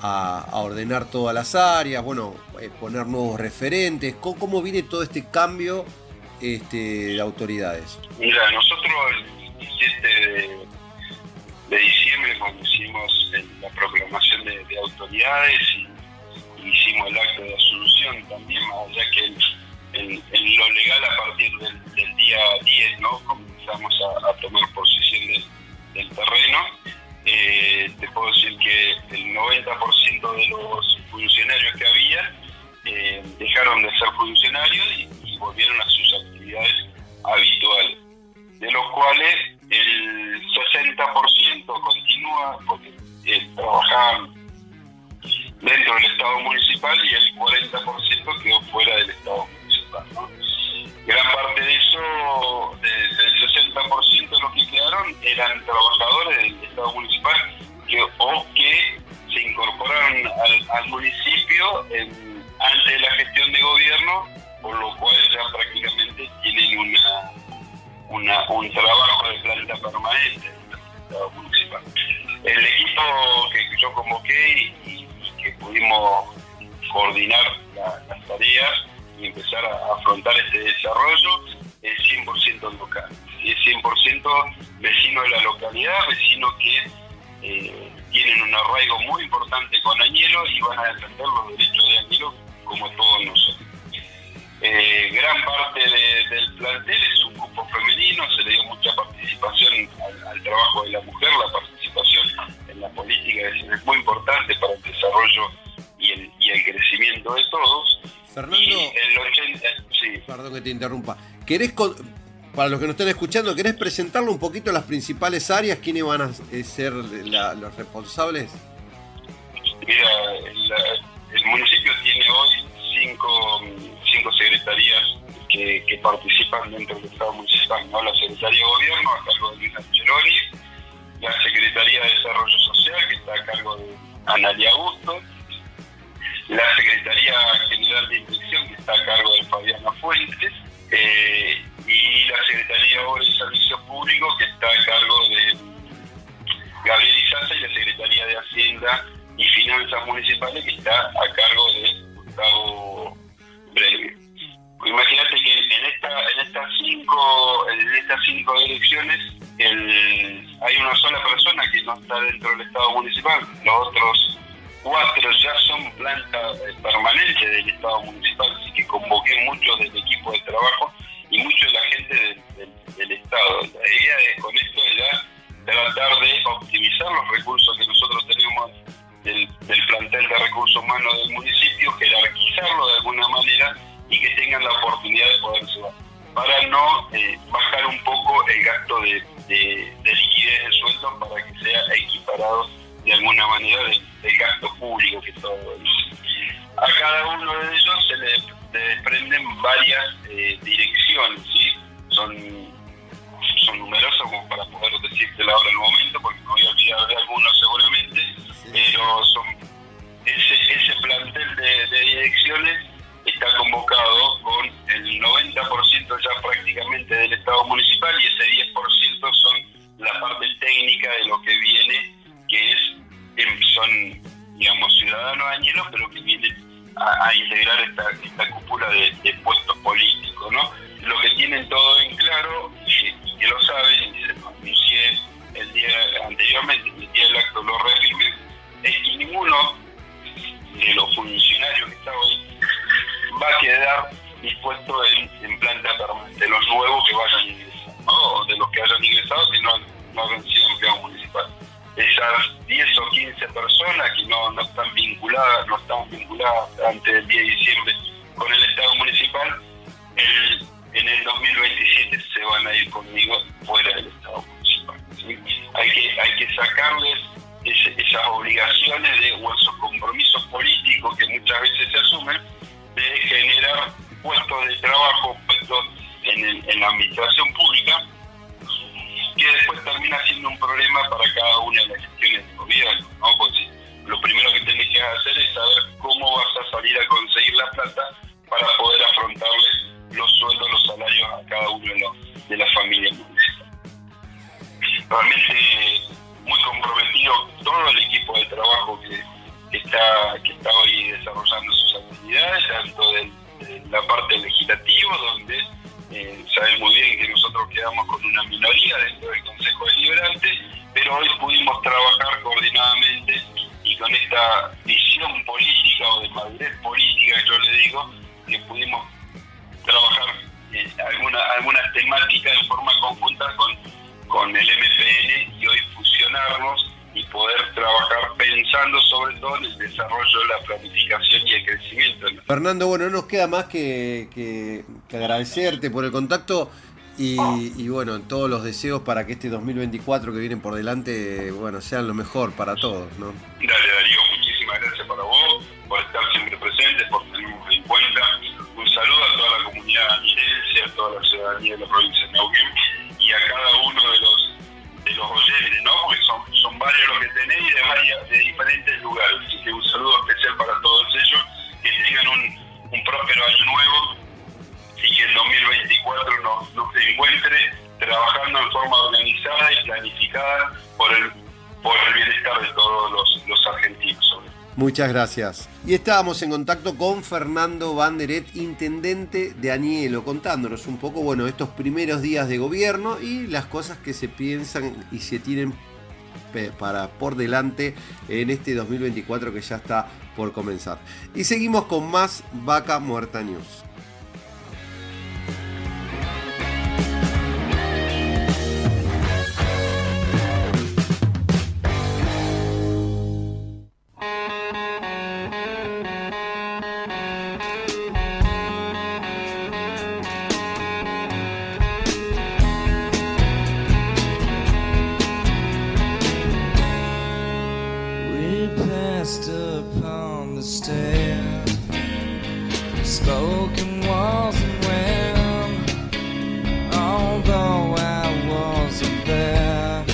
a, a ordenar todas las áreas, bueno, eh, poner nuevos referentes. ¿Cómo, cómo viene todo este cambio este, de autoridades? Mira, nosotros el 17 de, de diciembre, cuando hicimos la proclamación de, de autoridades y hicimos el acto de asunción también, más allá que en, lo legal a partir del, día 10, ¿no? Comenzamos a, tomar posesión del, terreno. Eh, te puedo decir que el 90% de los funcionarios que había eh, dejaron de ser funcionarios y volvieron a sus actividades habituales, de los cuales el 60% continúa porque eh, trabajaban dentro del Estado municipal y el 40% quedó fuera del Estado municipal. Gran parte de eso, de- del 60% de los que quedaron, eran trabajadores del Estado municipal que, o que se incorporaron al, al municipio en- antes de la gestión de gobierno, por lo cual ya prácticamente tienen una, una, un trabajo de planta permanente municipal. El equipo que yo convoqué y, que pudimos coordinar la- las tareas y empezar a afrontar este desarrollo es 100% local. Es 100% vecino de la localidad, vecinos que eh, tienen un arraigo muy importante con Añelo y van a defender los derechos de Añelo como todos nosotros. Eh, gran parte de- del plantel es un grupo femenino, se le dio mucha participación al, al trabajo de la mujer, la participación en la política es, es muy importante para el desarrollo y el, y el crecimiento de todos. Fernando, Y el 80, sí. perdón que te interrumpa. ¿Querés, con- para los que nos están escuchando, ¿querés presentarle un poquito las principales áreas? ¿Quiénes van a eh, ser la- los responsables? Mira, el municipio tiene hoy cinco, cinco secretarías que, participan dentro del Estado municipal, ¿no? La Secretaría de Gobierno a cargo de Luis Angeloni, la Secretaría de Desarrollo Social que está a cargo de Analia Augusto, la Secretaría General de Inspección que está a cargo de Fabiana Fuentes, eh, y la Secretaría de Servicios Públicos que está a cargo de Gabriel Izaza y la Secretaría de Hacienda y Finanzas Municipales que está a cargo de Gustavo Breve. Imagínate que en esta, en estas cinco, en estas cinco elecciones el- hay una sola persona que no está dentro del Estado municipal, los otros cuatro ya son planta permanente del Estado municipal, así que convoqué muchos del equipo de trabajo y mucho de la gente del, del- del Estado. La idea es con esto era tratar de optimizar los recursos que nosotros tenemos del, plantel de recursos humanos del municipio, jerarquizarlo de alguna manera y que tengan la oportunidad de poderse para no eh, bajar un poco el gasto de, de- de liquidez de sueldo para que sea equiparado de alguna manera del, gasto público que todo. A cada uno de ellos se le, desprenden varias eh, direcciones, ¿sí? Son, son numerosas como para poder decírtela ahora en el momento, porque me voy a olvidar de algunos seguramente, pero son ese, Fernando, bueno, no nos queda más que, que, agradecerte por el contacto y, y, bueno, todos los deseos para que este 2024 que vienen por delante, bueno, sean lo mejor para todos, ¿no? Muchas gracias. Y estábamos en contacto con Fernando Banderet, intendente de Añelo, contándonos un poco, bueno, estos primeros días de gobierno y las cosas que se piensan y se tienen para por delante en este 2024 que ya está por comenzar. Y seguimos con más Vaca Muerta News. On the stairs. Spoken wasn't when, although I wasn't there.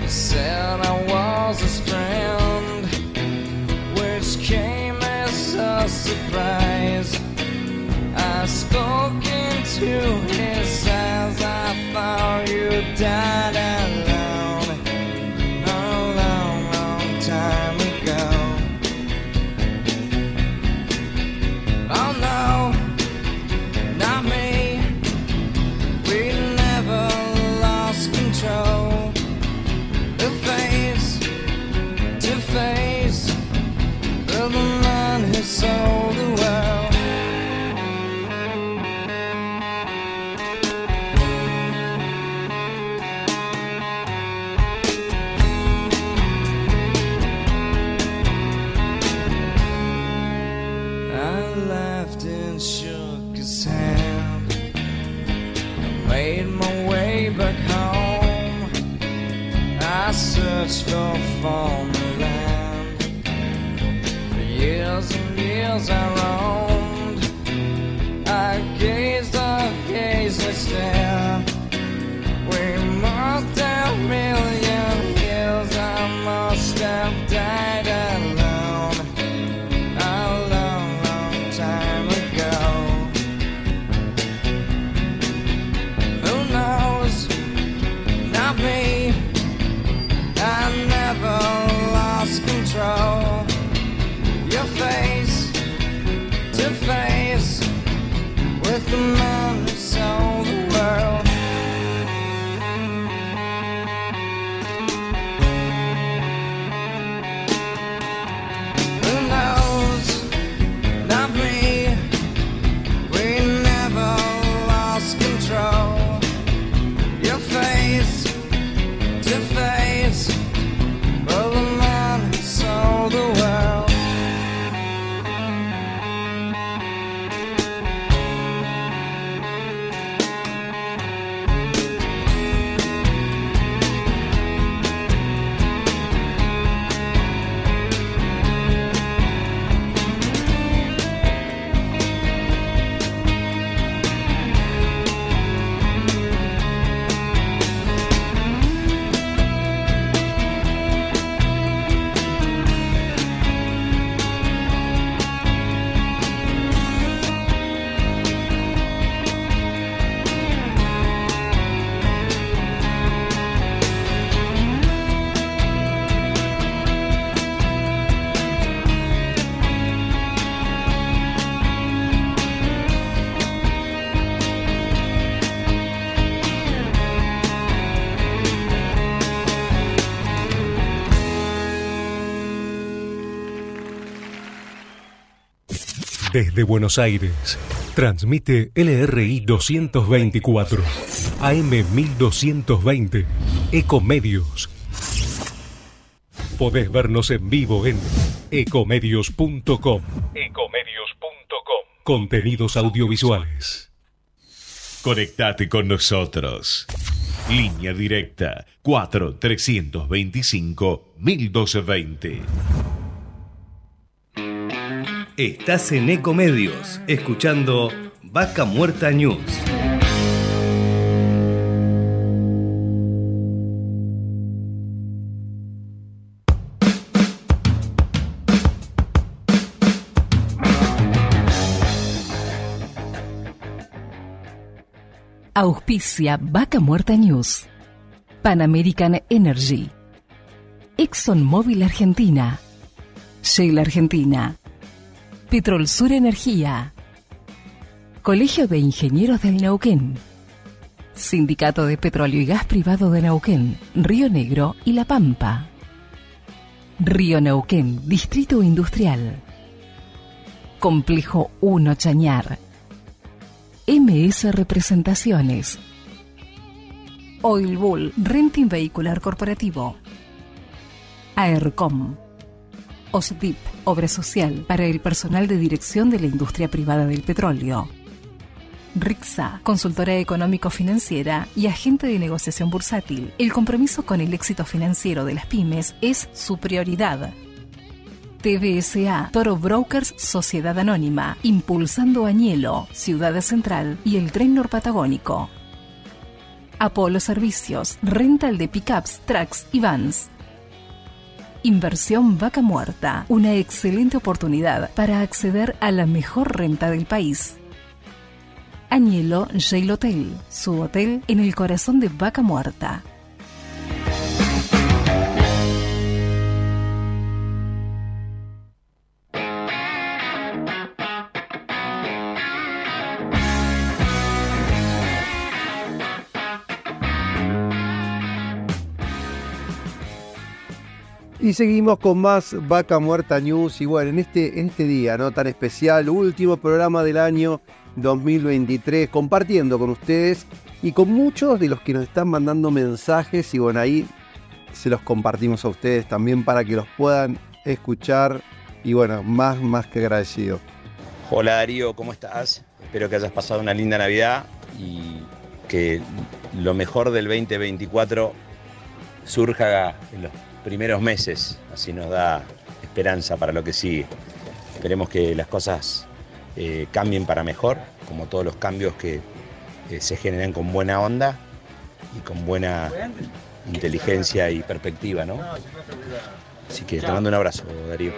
He said I was a friend, which came as a surprise. I spoke into his eyes, I thought you died. bells. Desde Buenos Aires, transmite LRI 224, AM 1220, Ecomedios. Podés vernos en vivo en ecomedios.com. Ecomedios.com. Contenidos audiovisuales. Conectate con nosotros. Línea directa 4 325 1220. Estás en Ecomedios, escuchando Vaca Muerta News. Auspicia Vaca Muerta News. Pan American Energy. ExxonMobil Argentina. Shell Argentina. Petrol Sur Energía. Colegio de Ingenieros del Neuquén. Sindicato de Petróleo y Gas Privado de Neuquén, Río Negro y La Pampa. Río Neuquén, Distrito Industrial. Complejo 1 Chañar. MS Representaciones. Oil Bull Renting Vehicular Corporativo. AERCOM. OSDIP, Obra Social para el personal de dirección de la industria privada del petróleo. RIXA, consultora económico-financiera y agente de negociación bursátil. El compromiso con el éxito financiero de las pymes es su prioridad. TBSA, Toro Brokers Sociedad Anónima, impulsando Añelo, Ciudad Central y el Tren Norpatagónico. Apolo Servicios, rental de pickups, trucks y vans. Inversión Vaca Muerta, una excelente oportunidad para acceder a la mejor renta del país. Añelo Jail Hotel, su hotel en el corazón de Vaca Muerta. Y seguimos con más Vaca Muerta News. Y bueno, en este, en este día no tan especial, último programa del año 2023, compartiendo con ustedes y con muchos de los que nos están mandando mensajes. Y bueno, ahí se los compartimos a ustedes también para que los puedan escuchar. Y bueno, más, más que agradecido. Hola Darío, ¿cómo estás? Espero que hayas pasado una linda Navidad y que lo mejor del 2024 surja en los primeros meses, así nos da esperanza para lo que sigue. Esperemos que las cosas eh, cambien para mejor, como todos los cambios que eh, se generan con buena onda y con buena inteligencia y perspectiva, ¿no? Así que te mando un abrazo, Darío.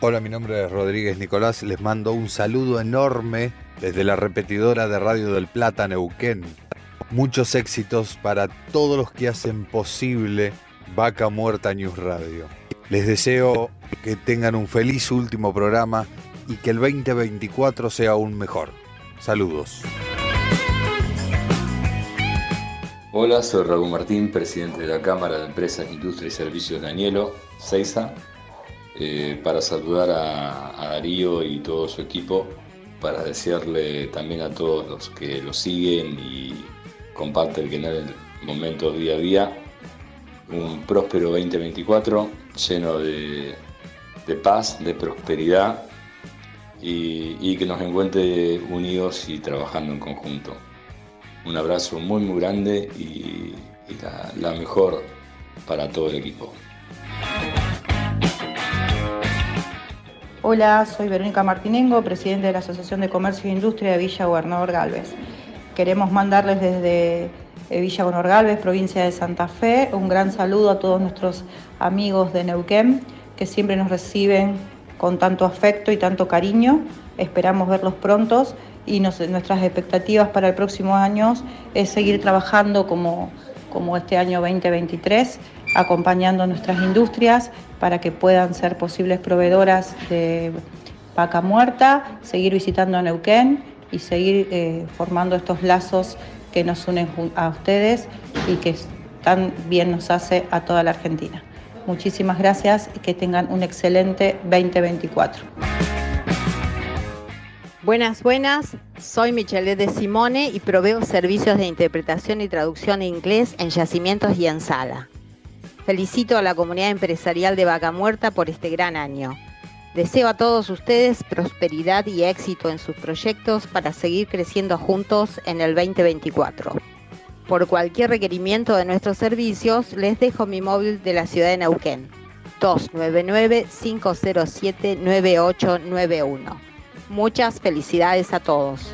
Hola, mi nombre es Rodríguez Nicolás. Les mando un saludo enorme desde la repetidora de Radio del Plata, Neuquén. Muchos éxitos para todos los que hacen posible Vaca Muerta News Radio. Les deseo que tengan un feliz último programa y que el 2024 sea aún mejor. Saludos. Hola, soy Raúl Martín, presidente de la Cámara de Empresas, Industria y Servicios de Añelo, CEISA, eh, para saludar a, a Darío y todo su equipo, para desearle también a todos los que lo siguen y comparten el canal en momentos día a día un próspero 2024 lleno de, de paz, de prosperidad y, y que nos encuentre unidos y trabajando en conjunto. Un abrazo muy muy grande y, y la, la mejor para todo el equipo. Hola, soy Verónica Martinengo, presidente de la Asociación de Comercio e Industria de Villa Gobernador Galvez. Queremos mandarles desde Villa Gobernador Galvez, provincia de Santa Fe, un gran saludo a todos nuestros amigos de Neuquén que siempre nos reciben con tanto afecto y tanto cariño. Esperamos verlos prontos y nuestras expectativas para el próximo año es seguir trabajando como, como este año 2023, acompañando nuestras industrias para que puedan ser posibles proveedoras de vaca muerta, seguir visitando Neuquén y seguir eh, formando estos lazos que nos unen a ustedes y que tan bien nos hace a toda la Argentina. Muchísimas gracias y que tengan un excelente 2024. Buenas, buenas. Soy Michelle de Simone y proveo servicios de interpretación y traducción en inglés en yacimientos y en sala. Felicito a la comunidad empresarial de Vaca Muerta por este gran año. Deseo a todos ustedes prosperidad y éxito en sus proyectos para seguir creciendo juntos en el 2024. Por cualquier requerimiento de nuestros servicios, les dejo mi móvil de la ciudad de Neuquén, 299-507-9891. Muchas felicidades a todos.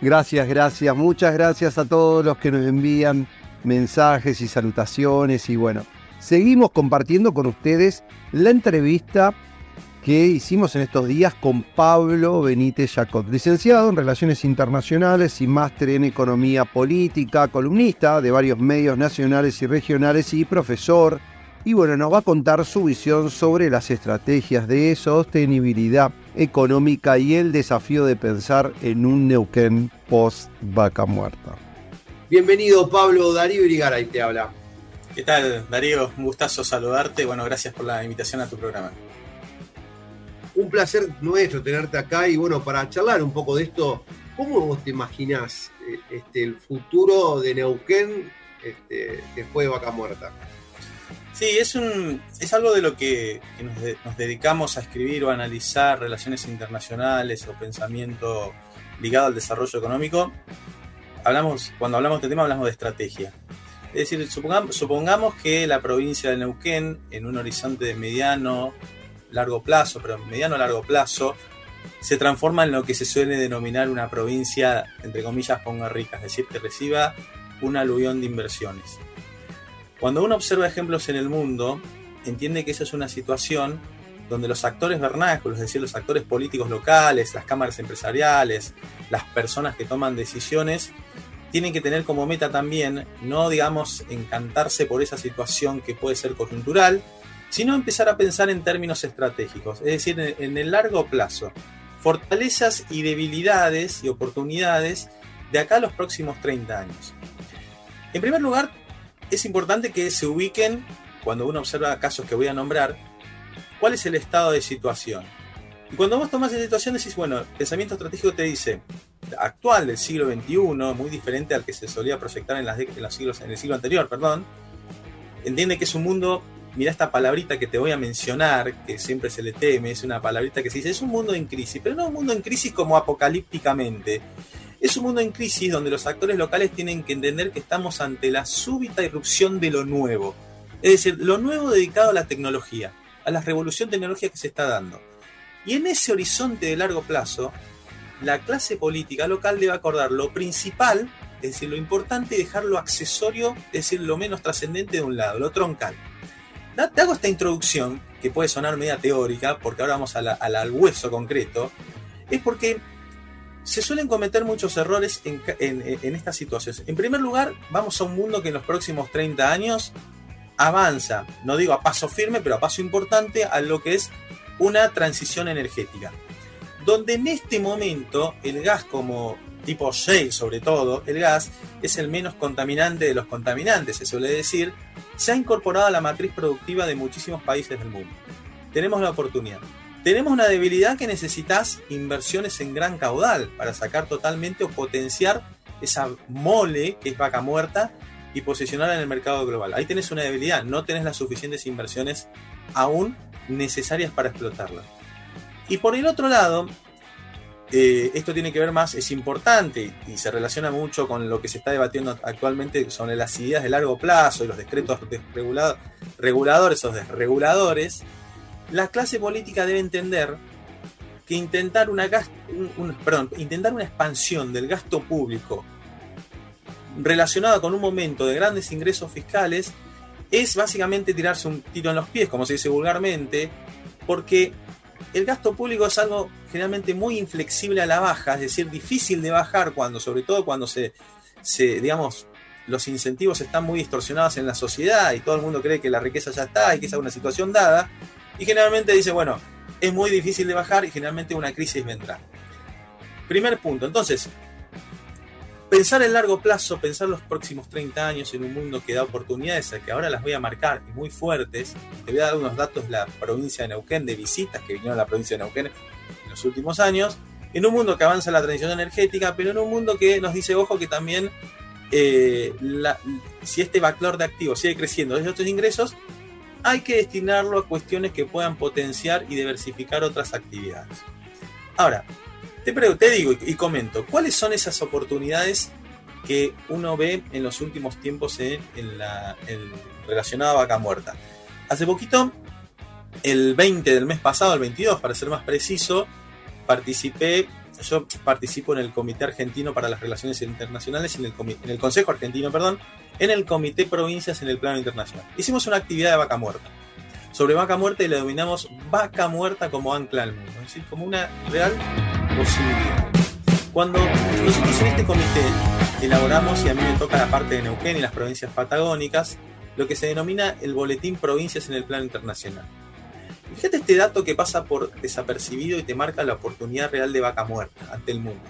Gracias, gracias, muchas gracias a todos los que nos envían mensajes y salutaciones y bueno, seguimos compartiendo con ustedes la entrevista que hicimos en estos días con Pablo Benítez Jacob, licenciado en Relaciones Internacionales y máster en Economía Política, columnista de varios medios nacionales y regionales y profesor. Y bueno, nos va a contar su visión sobre las estrategias de sostenibilidad económica y el desafío de pensar en un Neuquén post vaca muerta. Bienvenido Pablo, Darío Irigaray te habla. ¿Qué tal, Darío? Un gustazo saludarte. Bueno, gracias por la invitación a tu programa. Un placer nuestro tenerte acá y bueno, para charlar un poco de esto, ¿cómo vos te imaginás eh, este, el futuro de Neuquén este, después de Vaca Muerta? Sí, es, un, es algo de lo que, que nos, de- nos dedicamos a escribir o a analizar relaciones internacionales o pensamiento ligado al desarrollo económico. Hablamos, cuando hablamos de este tema hablamos de estrategia. Es decir, supongamos, que la provincia de Neuquén, en un horizonte de mediano, largo plazo, pero mediano largo plazo, se transforma en lo que se suele denominar una provincia, entre comillas, ponga rica, es decir, que reciba un aluvión de inversiones. Cuando uno observa ejemplos en el mundo, entiende que eso es una situación donde los actores vernáculos, es decir, los actores políticos locales, las cámaras empresariales, las personas que toman decisiones, tienen que tener como meta también no, digamos, encantarse por esa situación que puede ser coyuntural, sino empezar a pensar en términos estratégicos, es decir, en, el largo plazo, fortalezas y debilidades y oportunidades de acá a los próximos 30 años. En primer lugar, es importante que se ubiquen, cuando uno observa casos que voy a nombrar, cuál es el estado de situación. Y cuando vos tomás esa situación decís, bueno, el pensamiento estratégico te dice, actual del siglo XXI, muy diferente al que se solía proyectar en, las dec- en los siglos, en el siglo anterior, perdón, entiende que es un mundo, mira esta palabrita que te voy a mencionar, que siempre se le teme, es una palabrita que se dice, es un mundo en crisis, pero no un mundo en crisis como apocalípticamente. Es un mundo en crisis donde los actores locales tienen que entender que estamos ante la súbita irrupción de lo nuevo. Es decir, lo nuevo dedicado a la tecnología, a la revolución tecnológica que se está dando. Y en ese horizonte de largo plazo, la clase política local debe acordar lo principal, es decir, lo importante y dejar lo accesorio, es decir, lo menos trascendente de un lado, lo troncal. Te hago esta introducción, que puede sonar media teórica, porque ahora vamos a la- al hueso concreto, es porque se suelen cometer muchos errores en- en estas situaciones. En primer lugar, vamos a un mundo que en los próximos 30 años avanza, no digo a paso firme, pero a paso importante a lo que es una transición energética. Donde en este momento el gas como tipo shale sobre todo, el gas es el menos contaminante de los contaminantes, se suele decir, se ha incorporado a la matriz productiva de muchísimos países del mundo. Tenemos la oportunidad. Tenemos una debilidad que necesitas inversiones en gran caudal para sacar totalmente o potenciar esa mole que es vaca muerta y posicionarla en el mercado global. Ahí tenés una debilidad, no tenés las suficientes inversiones aún necesarias para explotarla. Y por el otro lado, eh, esto tiene que ver más, es importante y se relaciona mucho con lo que se está debatiendo actualmente sobre las ideas de largo plazo y los decretos reguladores o desreguladores. La clase política debe entender que intentar una, un- perdón, intentar una expansión del gasto público relacionada con un momento de grandes ingresos fiscales es básicamente tirarse un tiro en los pies, como se dice vulgarmente, porque el gasto público es algo generalmente muy inflexible a la baja, es decir, difícil de bajar cuando, sobre todo cuando se, digamos, los incentivos están muy distorsionados en la sociedad y todo el mundo cree que la riqueza ya está y que es una situación dada, y generalmente dice, bueno, es muy difícil de bajar y generalmente una crisis vendrá. Primer punto, entonces, pensar en largo plazo, pensar los próximos 30 años en un mundo que da oportunidades, que ahora las voy a marcar muy fuertes. Te voy a dar unos datos de la provincia de Neuquén, de visitas que vinieron a la provincia de Neuquén en los últimos años. En un mundo que avanza la transición energética, pero en un mundo que nos dice, ojo, que también eh, si este backlog de activos sigue creciendo desde otros ingresos, hay que destinarlo a cuestiones que puedan potenciar y diversificar otras actividades. Ahora, te, te digo y, comento, ¿cuáles son esas oportunidades que uno ve en los últimos tiempos en, la, relacionada a vaca muerta? Hace poquito, el 20 del mes pasado, el 22 para ser más preciso, participé, yo participo en el Comité Argentino para las Relaciones Internacionales, en el, en el Consejo Argentino, perdón, en el Comité Provincias en el plano internacional. Hicimos una actividad de vaca muerta sobre vaca muerta y la denominamos vaca muerta como ancla al mundo, es decir, como una real posibilidad. Cuando nosotros en este comité elaboramos, y a mí me toca la parte de Neuquén y las provincias patagónicas, lo que se denomina el Boletín Provincias en el Plano Internacional. Fíjate este dato que pasa por desapercibido y te marca la oportunidad real de vaca muerta ante el mundo.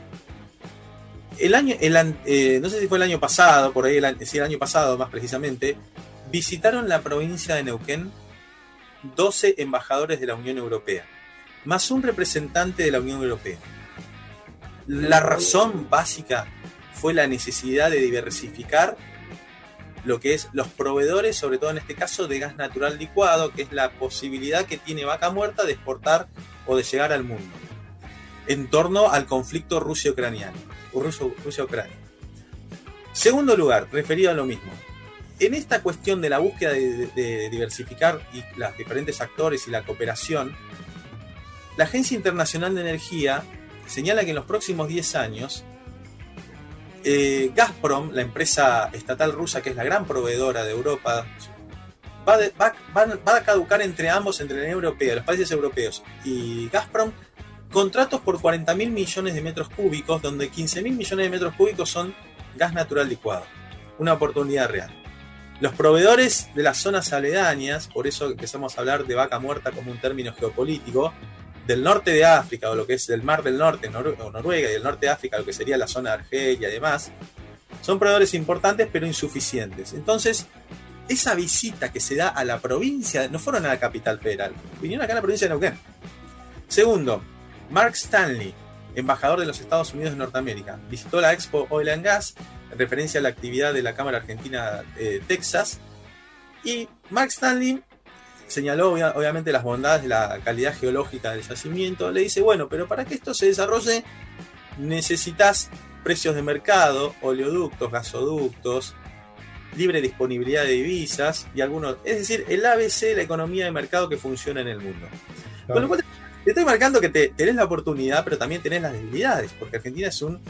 El año, eh, no sé si fue el año pasado, por ahí, el, sí, el año pasado más precisamente, visitaron la provincia de Neuquén 12 embajadores de la Unión Europea, más un representante de la Unión Europea. La razón básica fue la necesidad de diversificar lo que es los proveedores, sobre todo en este caso de gas natural licuado, que es la posibilidad que tiene Vaca Muerta de exportar o de llegar al mundo, en torno al conflicto ruso-ucraniano. Rusia-Ucrania. Segundo lugar, referido a lo mismo, en esta cuestión de la búsqueda de, diversificar y los diferentes actores y la cooperación, la Agencia Internacional de Energía señala que en los próximos 10 años, eh, Gazprom, la empresa estatal rusa que es la gran proveedora de Europa, va, va, a caducar entre ambos, entre la Unión Europea, los países europeos y Gazprom, contratos por 40 mil millones de metros cúbicos, donde 15 mil millones de metros cúbicos son gas natural licuado. Una oportunidad real. Los proveedores de las zonas aledañas, por eso empezamos a hablar de vaca muerta como un término geopolítico, del norte de África o lo que es del Mar del Norte o Noruega y del norte de África, lo que sería la zona de Argelia y demás, son proveedores importantes pero insuficientes. Entonces, esa visita que se da a la provincia, no fueron a la capital federal, vinieron acá a la provincia de Neuquén. Segundo, Mark Stanley, embajador de los Estados Unidos de Norteamérica, visitó la Expo Oil and Gas en referencia a la actividad de la Cámara Argentina eh, Texas. Y Mark Stanley señaló obviamente las bondades de la calidad geológica del yacimiento. Le dice, bueno, pero para que esto se desarrolle necesitas precios de mercado, oleoductos, gasoductos, libre disponibilidad de divisas y algunos, es decir, el ABC, la economía de mercado que funciona en el mundo. Con lo cual, te estoy marcando que te, tenés la oportunidad, pero también tenés las debilidades, porque Argentina es un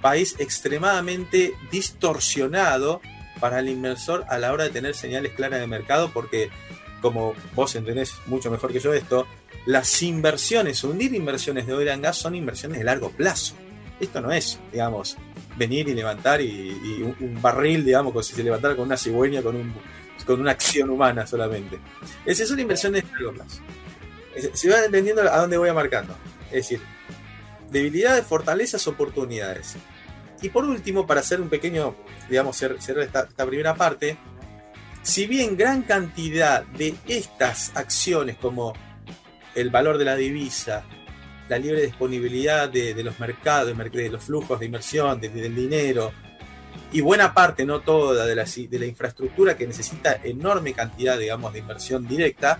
país extremadamente distorsionado para el inversor a la hora de tener señales claras de mercado, porque como vos entendés mucho mejor que yo esto, las inversiones, hundir inversiones de oil and gas son inversiones de largo plazo. Esto no es, digamos, venir y levantar y, un, barril, digamos, como si se levantara con una cigüeña, con, un, con una acción humana solamente. Es, son inversiones de largo plazo. Se va entendiendo a dónde voy a marcando. Es decir, debilidades, fortalezas, oportunidades. Y por último, para hacer un pequeño, digamos, cerrar esta, primera parte, si bien gran cantidad de estas acciones como el valor de la divisa, la libre disponibilidad de, los mercados, de, los flujos de inversión, del dinero, y buena parte, no toda, de la, de la infraestructura que necesita enorme cantidad, digamos, de inversión directa,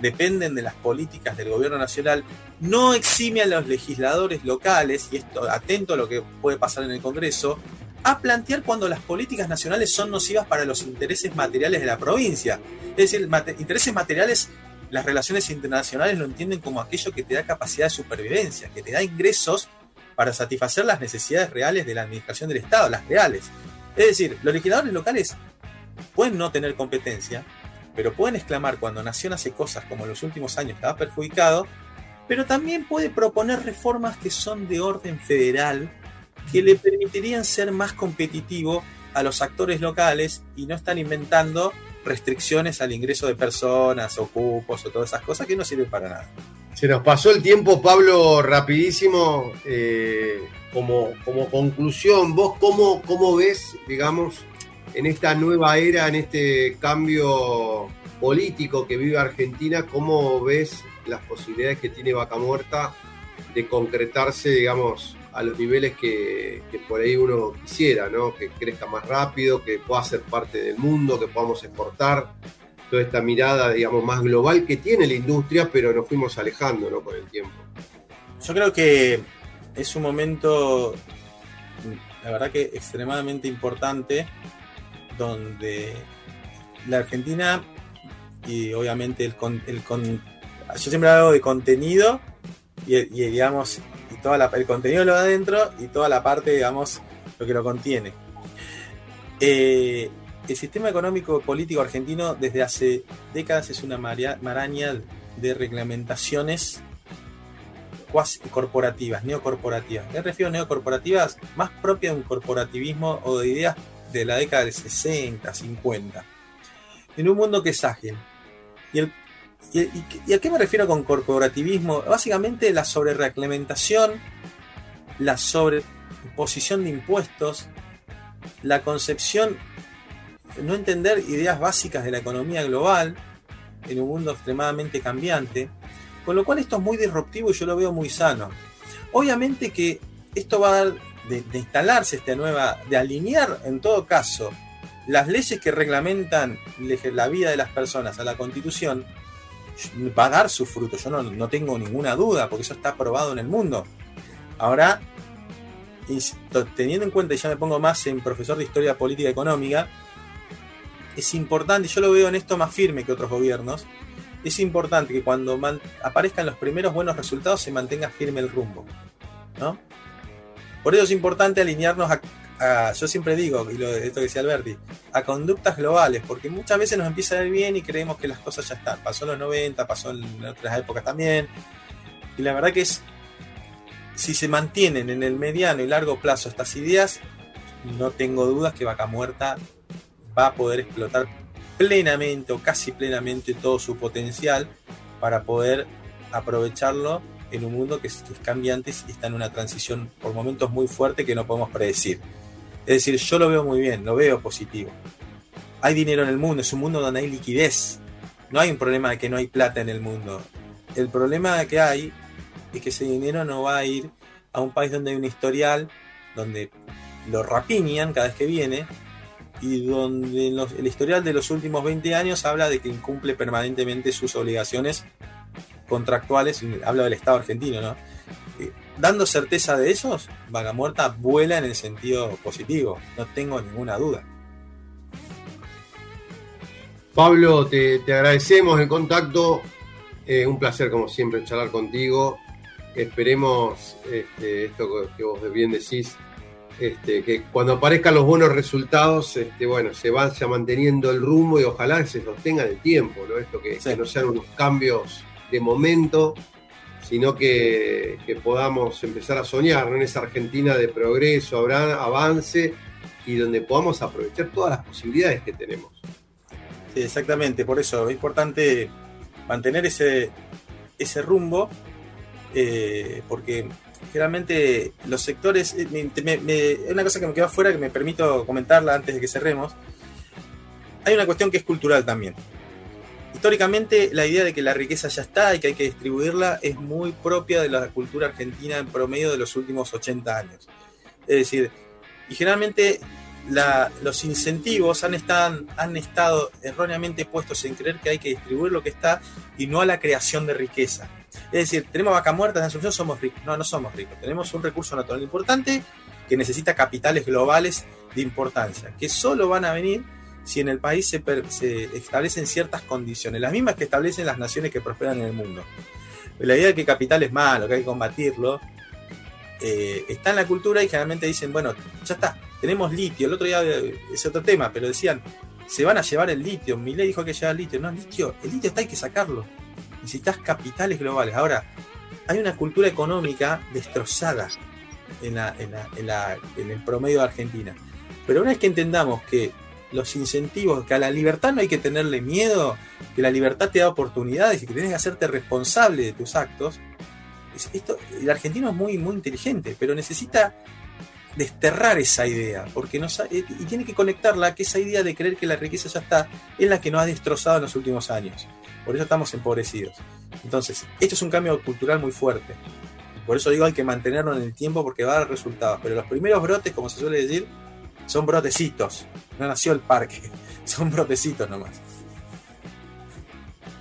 dependen de las políticas del gobierno nacional, no exime a los legisladores locales, y esto atento a lo que puede pasar en el Congreso, a plantear cuando las políticas nacionales son nocivas para los intereses materiales de la provincia. Es decir, intereses materiales, las relaciones internacionales lo entienden como aquello que te da capacidad de supervivencia, que te da ingresos para satisfacer las necesidades reales de la administración del Estado, las reales. Es decir, los legisladores locales pueden no tener competencia, pero pueden exclamar cuando Nación hace cosas como en los últimos años estaba perjudicado, pero también puede proponer reformas que son de orden federal, que le permitirían ser más competitivo a los actores locales y no están inventando restricciones al ingreso de personas o cupos o todas esas cosas que no sirven para nada. Se nos pasó el tiempo, Pablo, rapidísimo. Eh, como, como conclusión, vos cómo, cómo ves, digamos, en esta nueva era, en este cambio político que vive Argentina, cómo ves las posibilidades que tiene Vaca Muerta de concretarse, digamos, a los niveles que, por ahí uno quisiera, ¿no? Que crezca más rápido, que pueda ser parte del mundo, que podamos exportar toda esta mirada, digamos, más global que tiene la industria, pero nos fuimos alejando, ¿no? Con el tiempo. Yo creo que es un momento, la verdad que extremadamente importante, donde la Argentina y obviamente el, con, yo siempre hablo de contenido y, digamos toda el contenido lo adentro y toda la parte digamos lo que lo contiene eh, el sistema económico político argentino desde hace décadas es una maraña de reglamentaciones cuasi corporativas, neocorporativas. Me refiero a neocorporativas más propias de un corporativismo o de ideas de la década del 60, 50. En un mundo que es ágil. ¿Y, el- y- a qué me refiero con corporativismo? Básicamente la sobrereglamentación, la sobreposición de impuestos, la concepción, no entender ideas básicas de la economía global en un mundo extremadamente cambiante, con lo cual esto es muy disruptivo y yo lo veo muy sano. Obviamente que esto va a dar de, instalarse esta nueva, de alinear en todo caso las leyes que reglamentan la vida de las personas a la constitución, va a dar su fruto, yo no, no tengo ninguna duda, porque eso está aprobado en el mundo. Ahora, teniendo en cuenta, y ya me pongo más en profesor de historia política y económica, es importante, yo lo veo en esto más firme que otros gobiernos, es importante que cuando aparezcan los primeros buenos resultados se mantenga firme el rumbo. ¿no? Por eso es importante alinearnos a, yo siempre digo, y lo, esto que decía Alberti, a conductas globales, porque muchas veces nos empieza a ir bien y creemos que las cosas ya están. Pasó en los 90, pasó en otras épocas también. Y la verdad que es, si se mantienen en el mediano y largo plazo estas ideas, no tengo dudas que Vaca Muerta va a poder explotar plenamente o casi plenamente todo su potencial para poder aprovecharlo en un mundo que es cambiante y está en una transición por momentos muy fuerte que no podemos predecir. Es decir, yo lo veo muy bien, lo veo positivo. Hay dinero en el mundo, es un mundo donde hay liquidez. No hay un problema de que no hay plata en el mundo. El problema que hay es que ese dinero no va a ir a un país donde hay un historial, donde lo rapiñan cada vez que viene, y donde el historial de los últimos 20 años habla de que incumple permanentemente sus obligaciones contractuales, habla del Estado argentino, ¿no? Dando certeza de esos, Vaga Muerta vuela en el sentido positivo, no tengo ninguna duda. Pablo, te, te agradecemos el contacto. Eh, un placer, como siempre, charlar contigo. Esperemos este, esto que- vos bien decís, este, que cuando aparezcan los buenos resultados, este, bueno, se vaya manteniendo el rumbo y ojalá se sostenga en el tiempo, ¿no? Esto que, que no sean unos cambios de momento, sino que, podamos empezar a soñar ¿no? en esa Argentina de progreso, habrá avance y donde podamos aprovechar todas las posibilidades que tenemos. Sí, exactamente, por eso es importante mantener ese, ese rumbo, eh, porque generalmente los sectores, eh, me- una cosa que me quedó afuera que me permito comentarla antes de que cerremos, hay una cuestión que es cultural también. Históricamente la idea de que la riqueza ya está y que hay que distribuirla es muy propia de la cultura argentina en promedio de los últimos 80 años. Es decir, y generalmente los incentivos han, estado erróneamente puestos en creer que hay que distribuir lo que está y no a la creación de riqueza. Es decir, tenemos vaca muerta en Asunción, somos. No, no somos ricos. Tenemos un recurso natural importante que necesita capitales globales de importancia, que solo van a venir si en el país se, se establecen ciertas condiciones, las mismas que establecen las naciones que prosperan en el mundo. La idea de que capital es malo, que hay que combatirlo, eh, está en la cultura y generalmente dicen, bueno, ya está, tenemos litio. El otro día eh, es otro tema, pero decían, se van a llevar el litio. Milei dijo que lleva el litio. No, el litio, el litio está, hay que sacarlo. Necesitas capitales globales. Ahora, hay una cultura económica destrozada en, la- en la- en la- en el promedio de Argentina. Pero una vez que entendamos que los incentivos, que a la libertad no hay que tenerle miedo, que la libertad te da oportunidades y que tienes que hacerte responsable de tus actos, Es- Esto, el argentino es muy, muy inteligente, pero necesita desterrar esa idea, porque no y y tiene que conectarla que esa idea de creer que la riqueza ya está es la que nos ha destrozado en los últimos años. Por eso estamos empobrecidos. Entonces, esto es un cambio cultural muy fuerte. Por eso digo hay que mantenerlo en el tiempo porque va a dar resultados. Pero los primeros brotes, como se suele decir, son brotecitos. No nació el parque, son brotecitos nomás.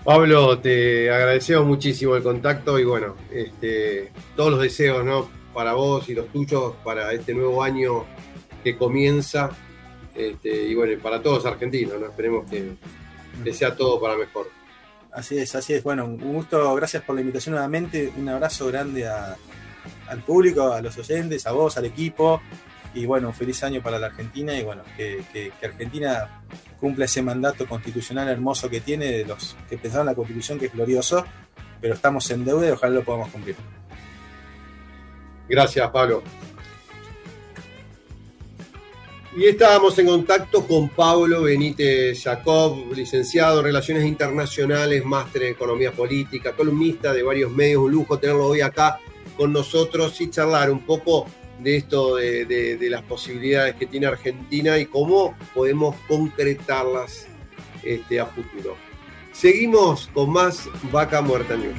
Pablo, te agradecemos muchísimo el contacto y bueno, este, todos los deseos ¿no? para vos y los tuyos para este nuevo año que comienza. Este, y bueno, para todos argentinos, ¿no? esperemos que, que sea todo para mejor. Así es, así es. Bueno, un gusto, gracias por la invitación nuevamente. Un abrazo grande a- al público, a los oyentes, a vos, al equipo. Y bueno, un feliz año para la Argentina y bueno, que, Argentina cumpla ese mandato constitucional hermoso que tiene de los que pensaron la constitución, que es glorioso, pero estamos en deuda y ojalá lo podamos cumplir. Gracias, Pablo. Y estábamos en contacto con Pablo Benítez Jacob, licenciado en Relaciones Internacionales, máster en Economía Política, columnista de varios medios. Un lujo tenerlo hoy acá con nosotros y charlar un poco de esto, de, de- las posibilidades que tiene Argentina y cómo podemos concretarlas este, a futuro. Seguimos con más Vaca Muerta News.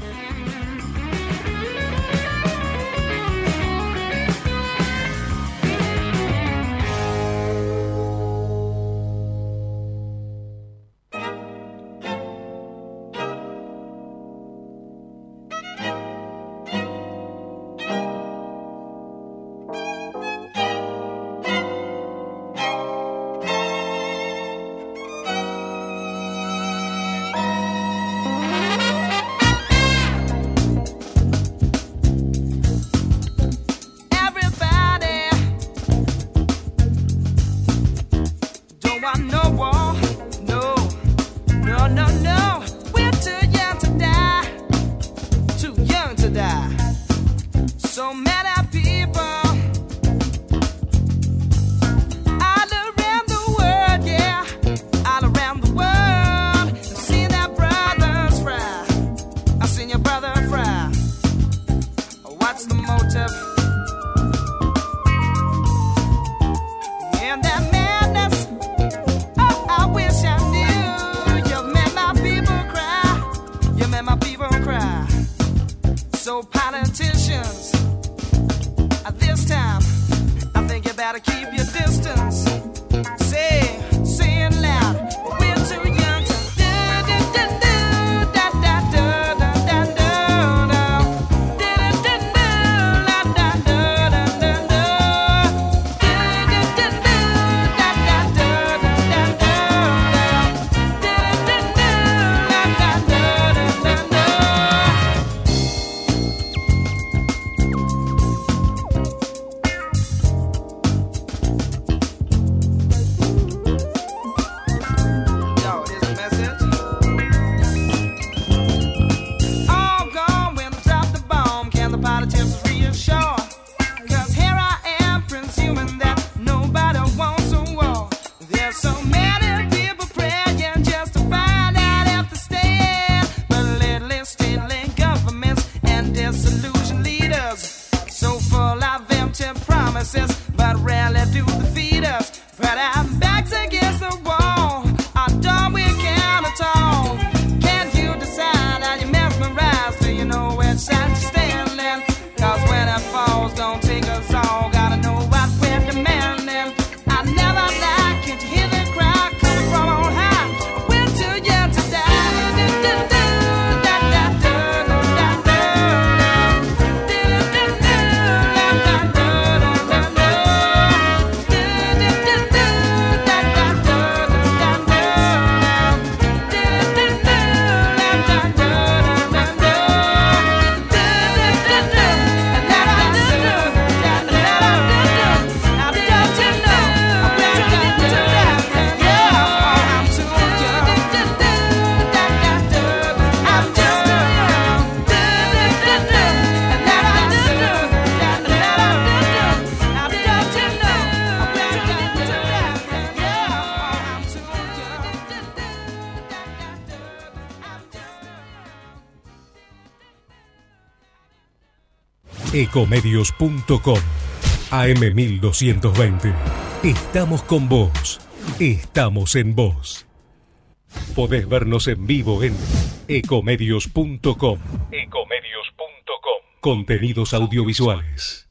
Ecomedios.com AM1220. Estamos con vos. Estamos en vos. Podés vernos en vivo en ecomedios.com. Ecomedios.com. Contenidos audiovisuales.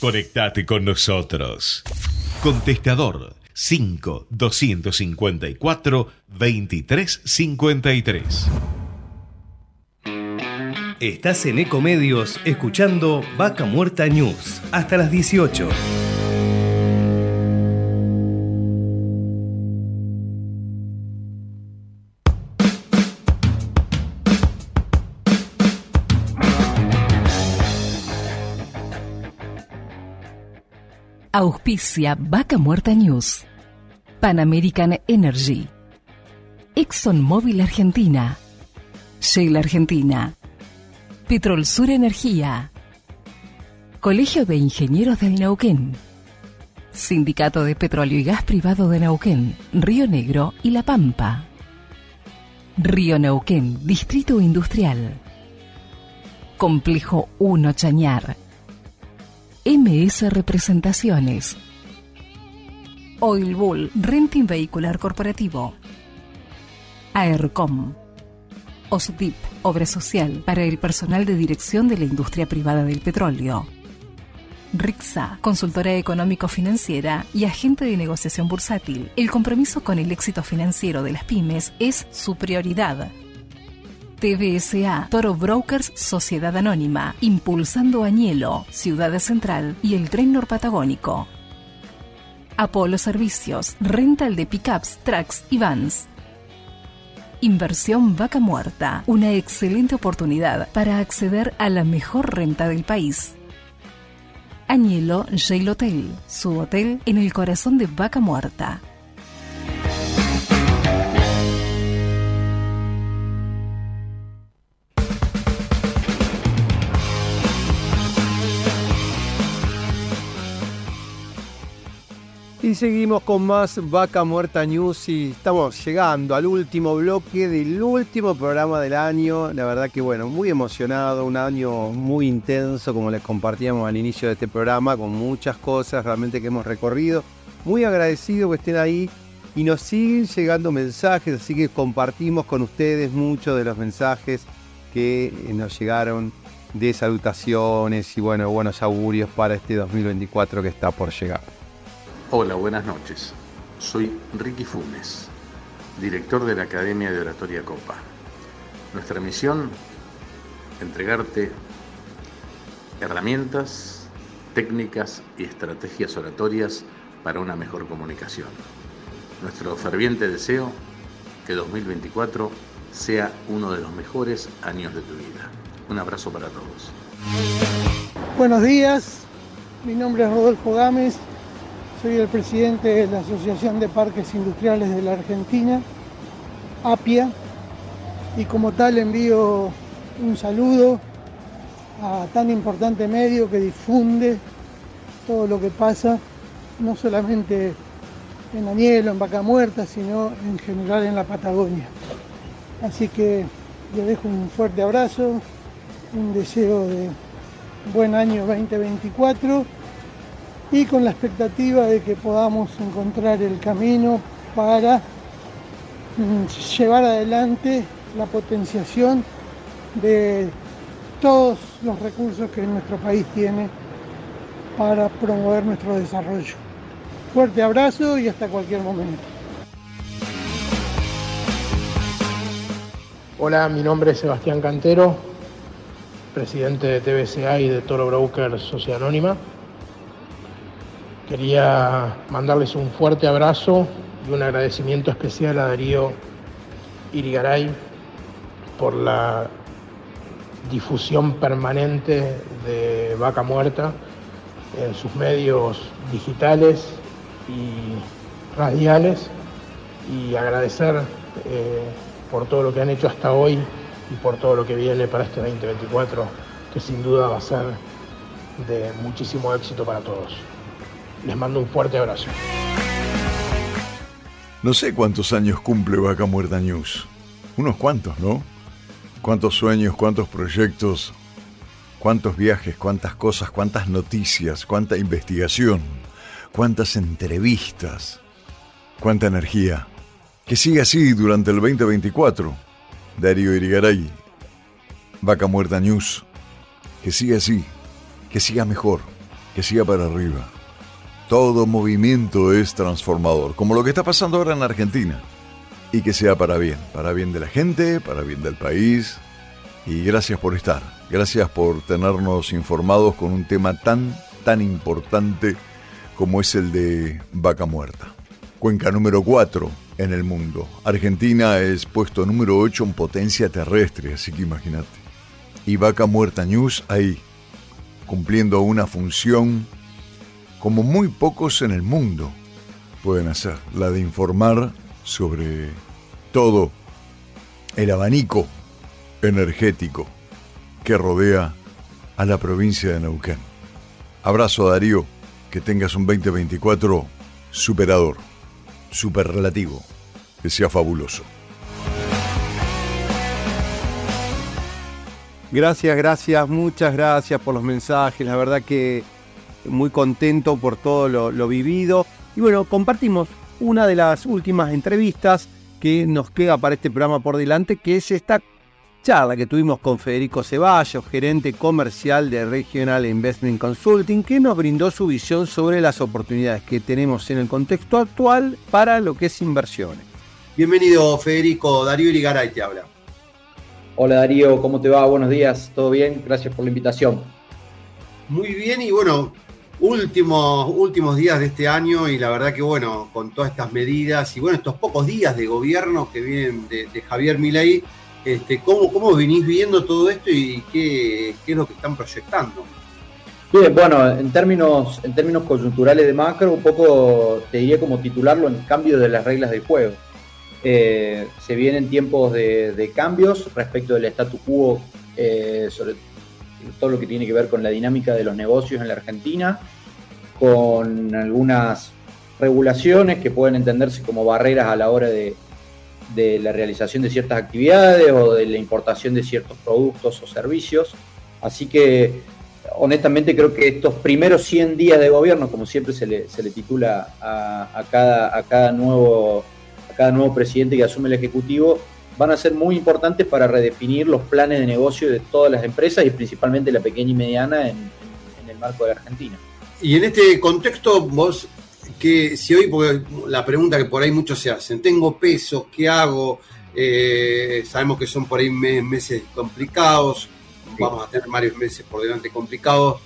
Conectate con nosotros. Contestador 5 254 2353. Estás en Ecomedios escuchando Vaca Muerta News hasta las 18. Auspicia Vaca Muerta News. Pan American Energy. ExxonMobil Argentina. Shell Argentina. Petrol Sur Energía. Colegio de Ingenieros del Neuquén. Sindicato de Petróleo y Gas Privado de Neuquén, Río Negro y La Pampa. Río Neuquén, Distrito Industrial. Complejo 1 Chañar. MS Representaciones. Oil Bull Renting Vehicular Corporativo. AERCOM. OSDIP, Obra Social para el personal de dirección de la industria privada del petróleo. RIXA, consultora económico-financiera y agente de negociación bursátil. El compromiso con el éxito financiero de las pymes es su prioridad. TBSA, Toro Brokers Sociedad Anónima, impulsando Añelo, Ciudad Central y el Tren Norpatagónico. Apolo Servicios, rental de pickups, trucks y vans. Inversión Vaca Muerta, una excelente oportunidad para acceder a la mejor renta del país. Añelo Jail Hotel, su hotel en el corazón de Vaca Muerta. Y seguimos con más Vaca Muerta News y estamos llegando al último bloque del último programa del año. La verdad que bueno, muy emocionado, un año muy intenso como les compartíamos al inicio de este programa, con muchas cosas realmente que hemos recorrido. Muy agradecido que estén ahí y nos siguen llegando mensajes, así que compartimos con ustedes muchos de los mensajes que nos llegaron de salutaciones y bueno, buenos augurios para este 2024 que está por llegar. Hola, buenas noches. Soy Ricky Funes, director de la Academia de Oratoria Copa. Nuestra misión, entregarte herramientas, técnicas y estrategias oratorias para una mejor comunicación. Nuestro ferviente deseo que 2024 sea uno de los mejores años de tu vida. Un abrazo para todos. Buenos días, mi nombre es Rodolfo Gámez, soy el presidente de la Asociación de Parques Industriales de la Argentina, APIA, y como tal envío un saludo a tan importante medio que difunde todo lo que pasa, no solamente en Añelo, en Vaca Muerta, sino en general en la Patagonia. Así que les dejo un fuerte abrazo, un deseo de buen año 2024 y con la expectativa de que podamos encontrar el camino para mm, llevar adelante la potenciación de todos los recursos que nuestro país tiene para promover nuestro desarrollo. Fuerte abrazo y hasta cualquier momento. Hola, mi nombre es Sebastián Cantero, presidente de TBCA y de Toro Broker Sociedad Anónima. Quería mandarles un fuerte abrazo y un agradecimiento especial a Darío Irigaray por la difusión permanente de Vaca Muerta en sus medios digitales y radiales y agradecer eh, por todo lo que han hecho hasta hoy y por todo lo que viene para este 2024, que sin duda va a ser de muchísimo éxito para todos. Les mando un fuerte abrazo. No sé cuántos años cumple Vaca Muerta News. Unos cuantos, ¿no? Cuántos sueños, cuántos proyectos Cuántos viajes, cuántas cosas, cuántas noticias, cuánta investigación, cuántas entrevistas, cuánta energía. Que siga así durante el 2024. Darío Irigaray, Vaca Muerta News. Que siga así, que siga mejor, que siga para arriba. Todo movimiento es transformador, como lo que está pasando ahora en Argentina. Y que sea para bien, para bien de la gente, para bien del país. Y gracias por estar, gracias por tenernos informados con un tema tan, tan importante como es el de Vaca Muerta. Cuenca número 4 en el mundo. Argentina es puesto número 8 en potencia terrestre, así que imagínate. Y Vaca Muerta News ahí, cumpliendo una función como muy pocos en el mundo pueden hacer, la de informar sobre todo el abanico energético que rodea a la provincia de Neuquén. Abrazo Darío, que tengas un 2024 superador, superrelativo, que sea fabuloso. Gracias, gracias, muchas gracias por los mensajes. La verdad que muy contento por todo lo, lo, vivido. Y bueno, compartimos una de las últimas entrevistas que nos queda para este programa por delante, que es esta charla que tuvimos con Federico Ceballos, gerente comercial de Regional Investment Consulting, que nos brindó su visión sobre las oportunidades que tenemos en el contexto actual para lo que es inversiones. Bienvenido Federico, Darío Irigaray te habla. Hola Darío, ¿cómo te va? Buenos días, ¿todo bien? Gracias por la invitación. Muy bien y bueno, últimos, últimos días de este año y la verdad que bueno, con todas estas medidas y bueno, estos pocos días de gobierno que vienen de, Javier Milei, este, ¿cómo, ¿cómo venís viendo todo esto y qué, qué, es lo que están proyectando? Bien, bueno, en términos, en términos coyunturales de macro, un poco te diría como titularlo en cambio de las reglas del juego. Eh, se vienen tiempos de, de, cambios respecto del statu quo, eh, sobre todo lo que tiene que ver con la dinámica de los negocios en la Argentina, con algunas regulaciones que pueden entenderse como barreras a la hora de, la realización de ciertas actividades o de la importación de ciertos productos o servicios. Así que honestamente creo que estos primeros 100 días de gobierno, como siempre se le, titula a, a, cada, a nuevo cada nuevo presidente que asume el Ejecutivo, van a ser muy importantes para redefinir los planes de negocio de todas las empresas y principalmente la pequeña y mediana en, en el marco de la Argentina. Y en este contexto, vos, que si hoy, porque la pregunta que por ahí muchos se hacen, tengo pesos, ¿qué hago? Eh, sabemos que son por ahí meses complicados, sí. vamos a tener varios meses por delante complicados,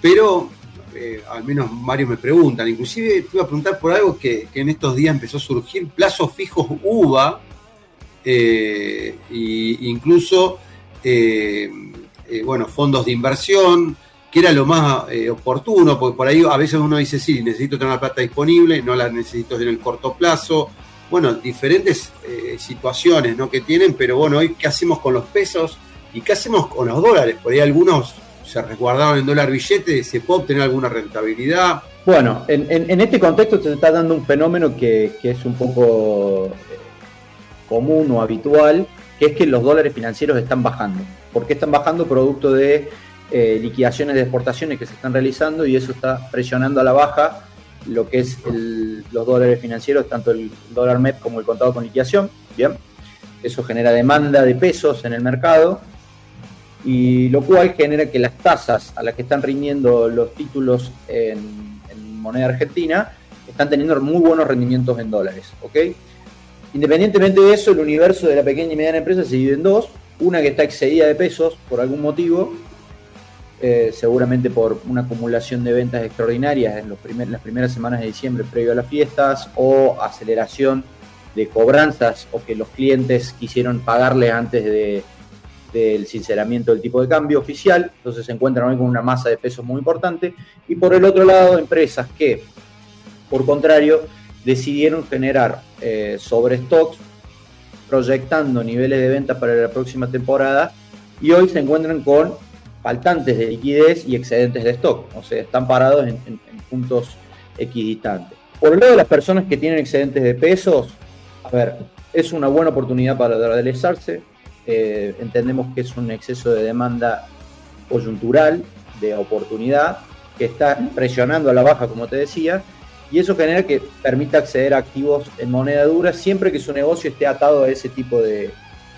pero eh, al menos varios me preguntan, inclusive te iba a preguntar por algo que, que en estos días empezó a surgir, plazos fijos UVA, eh, e incluso, eh, bueno, fondos de inversión, que era lo más oportuno, porque por ahí a veces uno dice, sí, necesito tener la plata disponible, no la necesito en el corto plazo, bueno, diferentes situaciones ¿no? que tienen, pero bueno, hoy qué hacemos con los pesos y qué hacemos con los dólares, por ahí algunos se resguardaron en dólar billete, ¿se puede obtener alguna rentabilidad? Bueno, en, este contexto se está dando un fenómeno que, que es un poco eh, común o habitual, que es que los dólares financieros están bajando. ¿Por qué están bajando? Producto de eh, liquidaciones de exportaciones que se están realizando y eso está presionando a la baja lo que es los dólares financieros, tanto el dólar MEP como el contado con liquidación. Bien, eso genera demanda de pesos en el mercado y lo cual genera que las tasas a las que están rindiendo los títulos en, en, moneda argentina están teniendo muy buenos rendimientos en dólares, ¿ok? Independientemente de eso, el universo de la pequeña y mediana empresa se divide en dos, una que está excedida de pesos por algún motivo, eh, seguramente por una acumulación de ventas extraordinarias en las primeras semanas de diciembre previo a las fiestas o aceleración de cobranzas o que los clientes quisieron pagarle antes de, del sinceramiento del tipo de cambio oficial, entonces se encuentran hoy con una masa de pesos muy importante, y por el otro lado empresas que, por contrario, decidieron generar eh, sobre stocks, proyectando niveles de venta para la próxima temporada, y hoy se encuentran con faltantes de liquidez y excedentes de stock, o sea, están parados en, puntos equidistantes. Por el lado de las personas que tienen excedentes de pesos, a ver, es una buena oportunidad para realizarse, eh, entendemos que es un exceso de demanda coyuntural de oportunidad que está presionando a la baja, como te decía, y eso genera que permita acceder a activos en moneda dura siempre que su negocio esté atado a ese tipo de,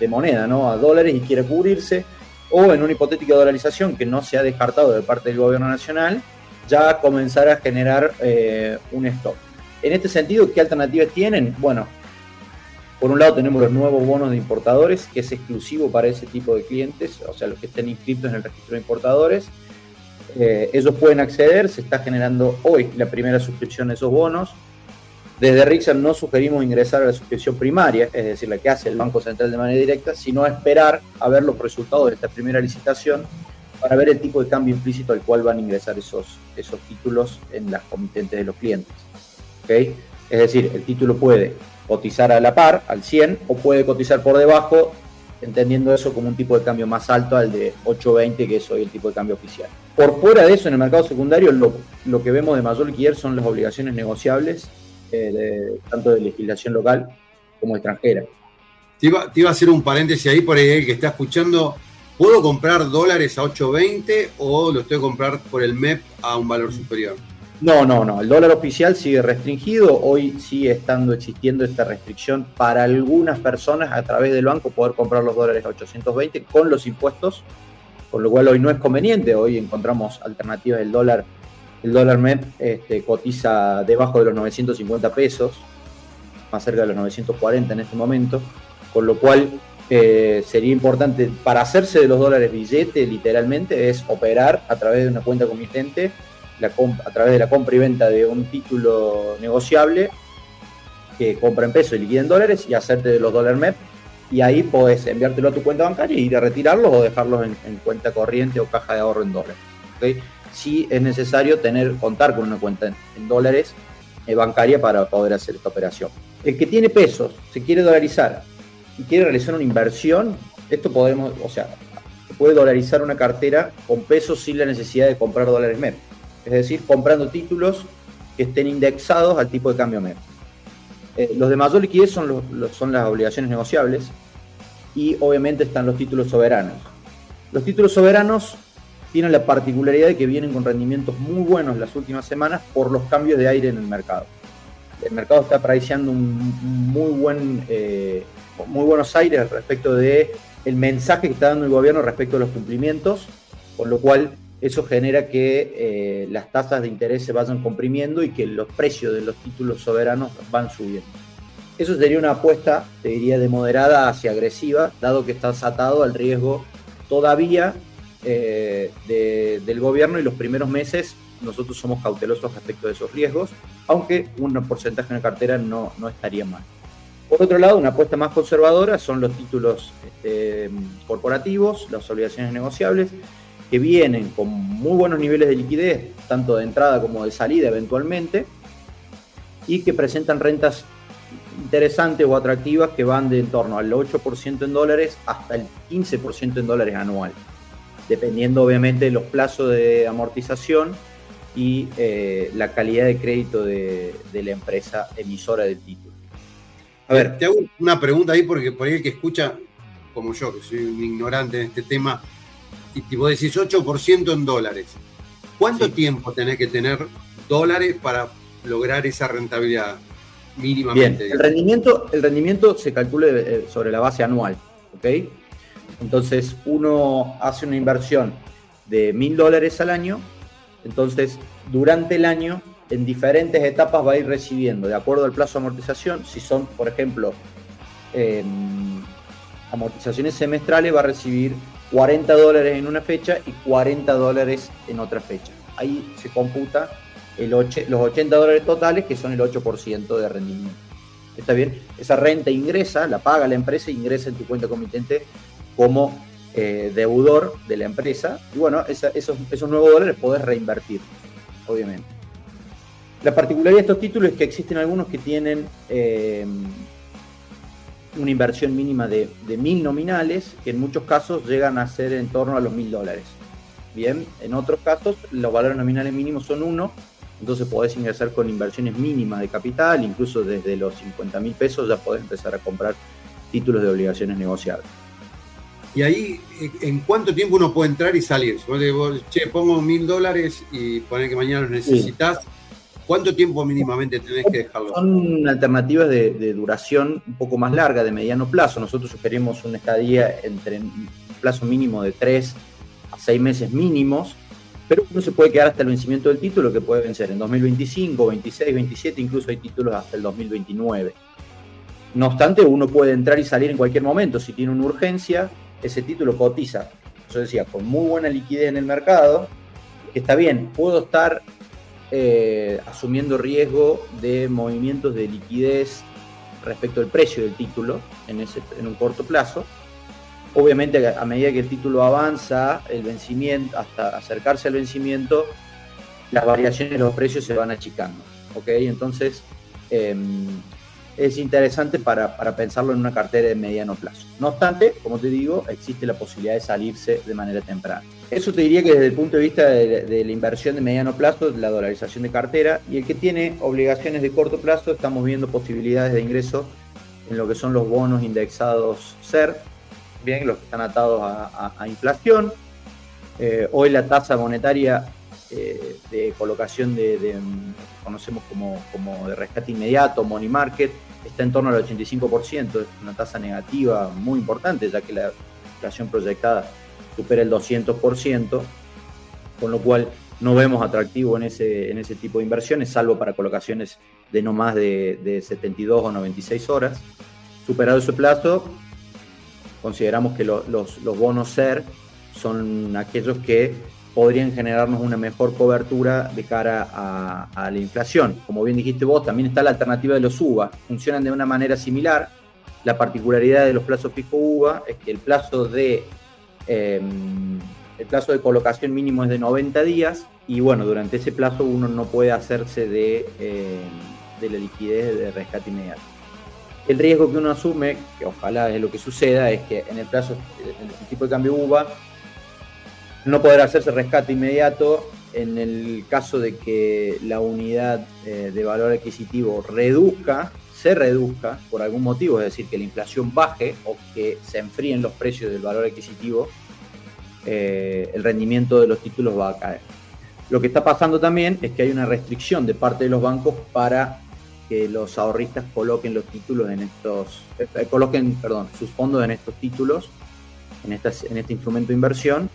moneda, ¿no? A dólares y quiere cubrirse, o en una hipotética dolarización que no se ha descartado de parte del gobierno nacional, ya comenzar a generar eh, un stock. En este sentido, ¿qué alternativas tienen? Bueno, por un lado tenemos los nuevos bonos de importadores, que es exclusivo para ese tipo de clientes, o sea, los que estén inscritos en el registro de importadores. Eh, ellos pueden acceder, se está generando hoy la primera suscripción de esos bonos. Desde Rixan no sugerimos ingresar a la suscripción primaria, es decir, la que hace el Banco Central de manera directa, sino esperar a ver los resultados de esta primera licitación para ver el tipo de cambio implícito al cual van a ingresar esos, esos títulos en las comitentes de los clientes. ¿Okay? Es decir, el título puede cotizar a la par, al 100, o puede cotizar por debajo, entendiendo eso como un tipo de cambio más alto al de 820, que es hoy el tipo de cambio oficial. Por fuera de eso, en el mercado secundario, lo, lo que vemos de mayor liquidez son las obligaciones negociables eh, de, tanto de legislación local como extranjera. Te iba, te iba, a hacer un paréntesis ahí por ahí que está escuchando. ¿Puedo comprar dólares a 8.20 o lo estoy a comprar por el MEP a un valor superior? No, no, no. El dólar oficial sigue restringido. Hoy sigue estando existiendo esta restricción para algunas personas a través del banco poder comprar los dólares a 820 con los impuestos, con lo cual hoy no es conveniente. Hoy encontramos alternativas del dólar el dólar MEP este, cotiza debajo de los 950 pesos, más cerca de los 940 en este momento, con lo cual eh, sería importante, para hacerse de los dólares billete, literalmente, es operar a través de una cuenta comitente, a través de la compra y venta de un título negociable que compra en pesos y liquida en dólares y hacerte de los dólares MEP. Y ahí podés enviártelo a tu cuenta bancaria y ir a retirarlos o dejarlos en, en cuenta corriente o caja de ahorro en dólares. ¿okay? sí es necesario tener, contar con una cuenta en, dólares eh, bancaria para poder hacer esta operación. El que tiene pesos, se quiere dolarizar y quiere realizar una inversión, esto podemos, o sea, se puede dolarizar una cartera con pesos sin la necesidad de comprar dólares MEP. Es decir, comprando títulos que estén indexados al tipo de cambio MEP. Eh, los de mayor liquidez son, las obligaciones negociables y obviamente están los títulos soberanos. Los títulos soberanos tienen la particularidad de que vienen con rendimientos muy buenos las últimas semanas por los cambios de aire en el mercado. El mercado está apreciando un muy buen, eh, muy buenos aires respecto de el mensaje que está dando el gobierno respecto a los cumplimientos, con lo cual eso genera que eh, las tasas de interés se vayan comprimiendo y que los precios de los títulos soberanos van subiendo. Eso sería una apuesta, te diría, de moderada hacia agresiva, dado que estás atado al riesgo todavía eh, del gobierno y los primeros meses nosotros somos cautelosos respecto de esos riesgos, aunque un porcentaje en la cartera no, no estaría mal. Por otro lado, una apuesta más conservadora son los títulos este, corporativos, las obligaciones negociables, que vienen con muy buenos niveles de liquidez, tanto de entrada como de salida eventualmente, y que presentan rentas interesantes o atractivas que van de en torno al 8% en dólares hasta el 15% en dólares anual dependiendo obviamente de los plazos de amortización y eh, la calidad de crédito de, la empresa emisora del título. A ver, te hago una pregunta ahí porque por ahí el que escucha, como yo, que soy un ignorante en este tema, y tipo decís 8% en dólares. ¿Cuánto tiempo tenés que tener dólares para lograr esa rentabilidad mínimamente? Bien, el rendimiento, el rendimiento se calcula eh, sobre la base anual, ¿ok? Entonces uno hace una inversión de mil dólares al año, entonces durante el año en diferentes etapas va a ir recibiendo, de acuerdo al plazo de amortización, si son, por ejemplo, em, amortizaciones semestrales, va a recibir 40 dólares en una fecha y 40 dólares en otra fecha. Ahí se computa los 80 dólares totales, que son el 8% de rendimiento. ¿Está bien? Esa renta ingresa, la paga la empresa ingresa en tu cuenta comitente como eh, deudor de la empresa. Y bueno, esos, esos, nuevos dólares podés reinvertir, obviamente. La particularidad de estos títulos es que existen algunos que tienen eh, una inversión mínima de, mil nominales, que en muchos casos llegan a ser en torno a los mil dólares. Bien, en otros casos los valores nominales mínimos son uno, entonces podés ingresar con inversiones mínimas de capital, incluso desde los 50 mil pesos ya podés empezar a comprar títulos de obligaciones negociables. Y ahí, ¿en cuánto tiempo uno puede entrar y salir? Si vos, che, pongo mil dólares y poner que mañana los necesitas, ¿cuánto tiempo mínimamente tenés que dejarlo? Son alternativas de, duración un poco más larga, de mediano plazo. Nosotros sugerimos una estadía entre un plazo mínimo de 3 a 6 meses mínimos, pero uno se puede quedar hasta el vencimiento del título, que puede vencer en 2025, 26, 27, incluso hay títulos hasta el 2029. No obstante, uno puede entrar y salir en cualquier momento. Si tiene una urgencia, ese título cotiza, yo decía, con muy buena liquidez en el mercado, que está bien, puedo estar eh, asumiendo riesgo de movimientos de liquidez respecto al precio del título en, ese, en un corto plazo. Obviamente, a medida que el título avanza, el vencimiento, hasta acercarse al vencimiento, las variaciones de los precios se van achicando. ¿ok? Entonces, eh, es interesante para, para pensarlo en una cartera de mediano plazo. No obstante, como te digo, existe la posibilidad de salirse de manera temprana. Eso te diría que desde el punto de vista de, la inversión de mediano plazo, la dolarización de cartera, y el que tiene obligaciones de corto plazo, estamos viendo posibilidades de ingreso en lo que son los bonos indexados SER, bien, los que están atados a inflación. Eh, hoy la tasa monetaria eh, de colocación de, de, mm, conocemos como, como de rescate inmediato, money market, está en torno al 85%, es una tasa negativa muy importante, ya que la inflación proyectada supera el 200%, con lo cual no vemos atractivo en ese, en ese tipo de inversiones, salvo para colocaciones de no más de, de 72 o 96 horas. Superado ese plazo, consideramos que lo- los, los bonos SER son aquellos que podrían generarnos una mejor cobertura de cara a, a la inflación. Como bien dijiste vos, también está la alternativa de los UVA. Funcionan de una manera similar. La particularidad de los plazos fijo UVA es que el plazo de eh, el plazo de colocación mínimo es de 90 días y bueno, durante ese plazo uno no puede hacerse de, eh, de la liquidez de rescate inmediato. El riesgo que uno asume, que ojalá es lo que suceda, es que en el plazo, en el tipo de cambio UVA, no podrá hacerse rescate inmediato en el caso de que la unidad eh, de valor adquisitivo reduzca, se reduzca por algún motivo, es decir, que la inflación baje o que se enfríen los precios del valor adquisitivo, eh, el rendimiento de los títulos va a caer. Lo que está pasando también es que hay una restricción de parte de los bancos para que los ahorristas coloquen los títulos en estos, eh, coloquen, perdón, sus fondos en estos títulos, en, en este instrumento de inversión.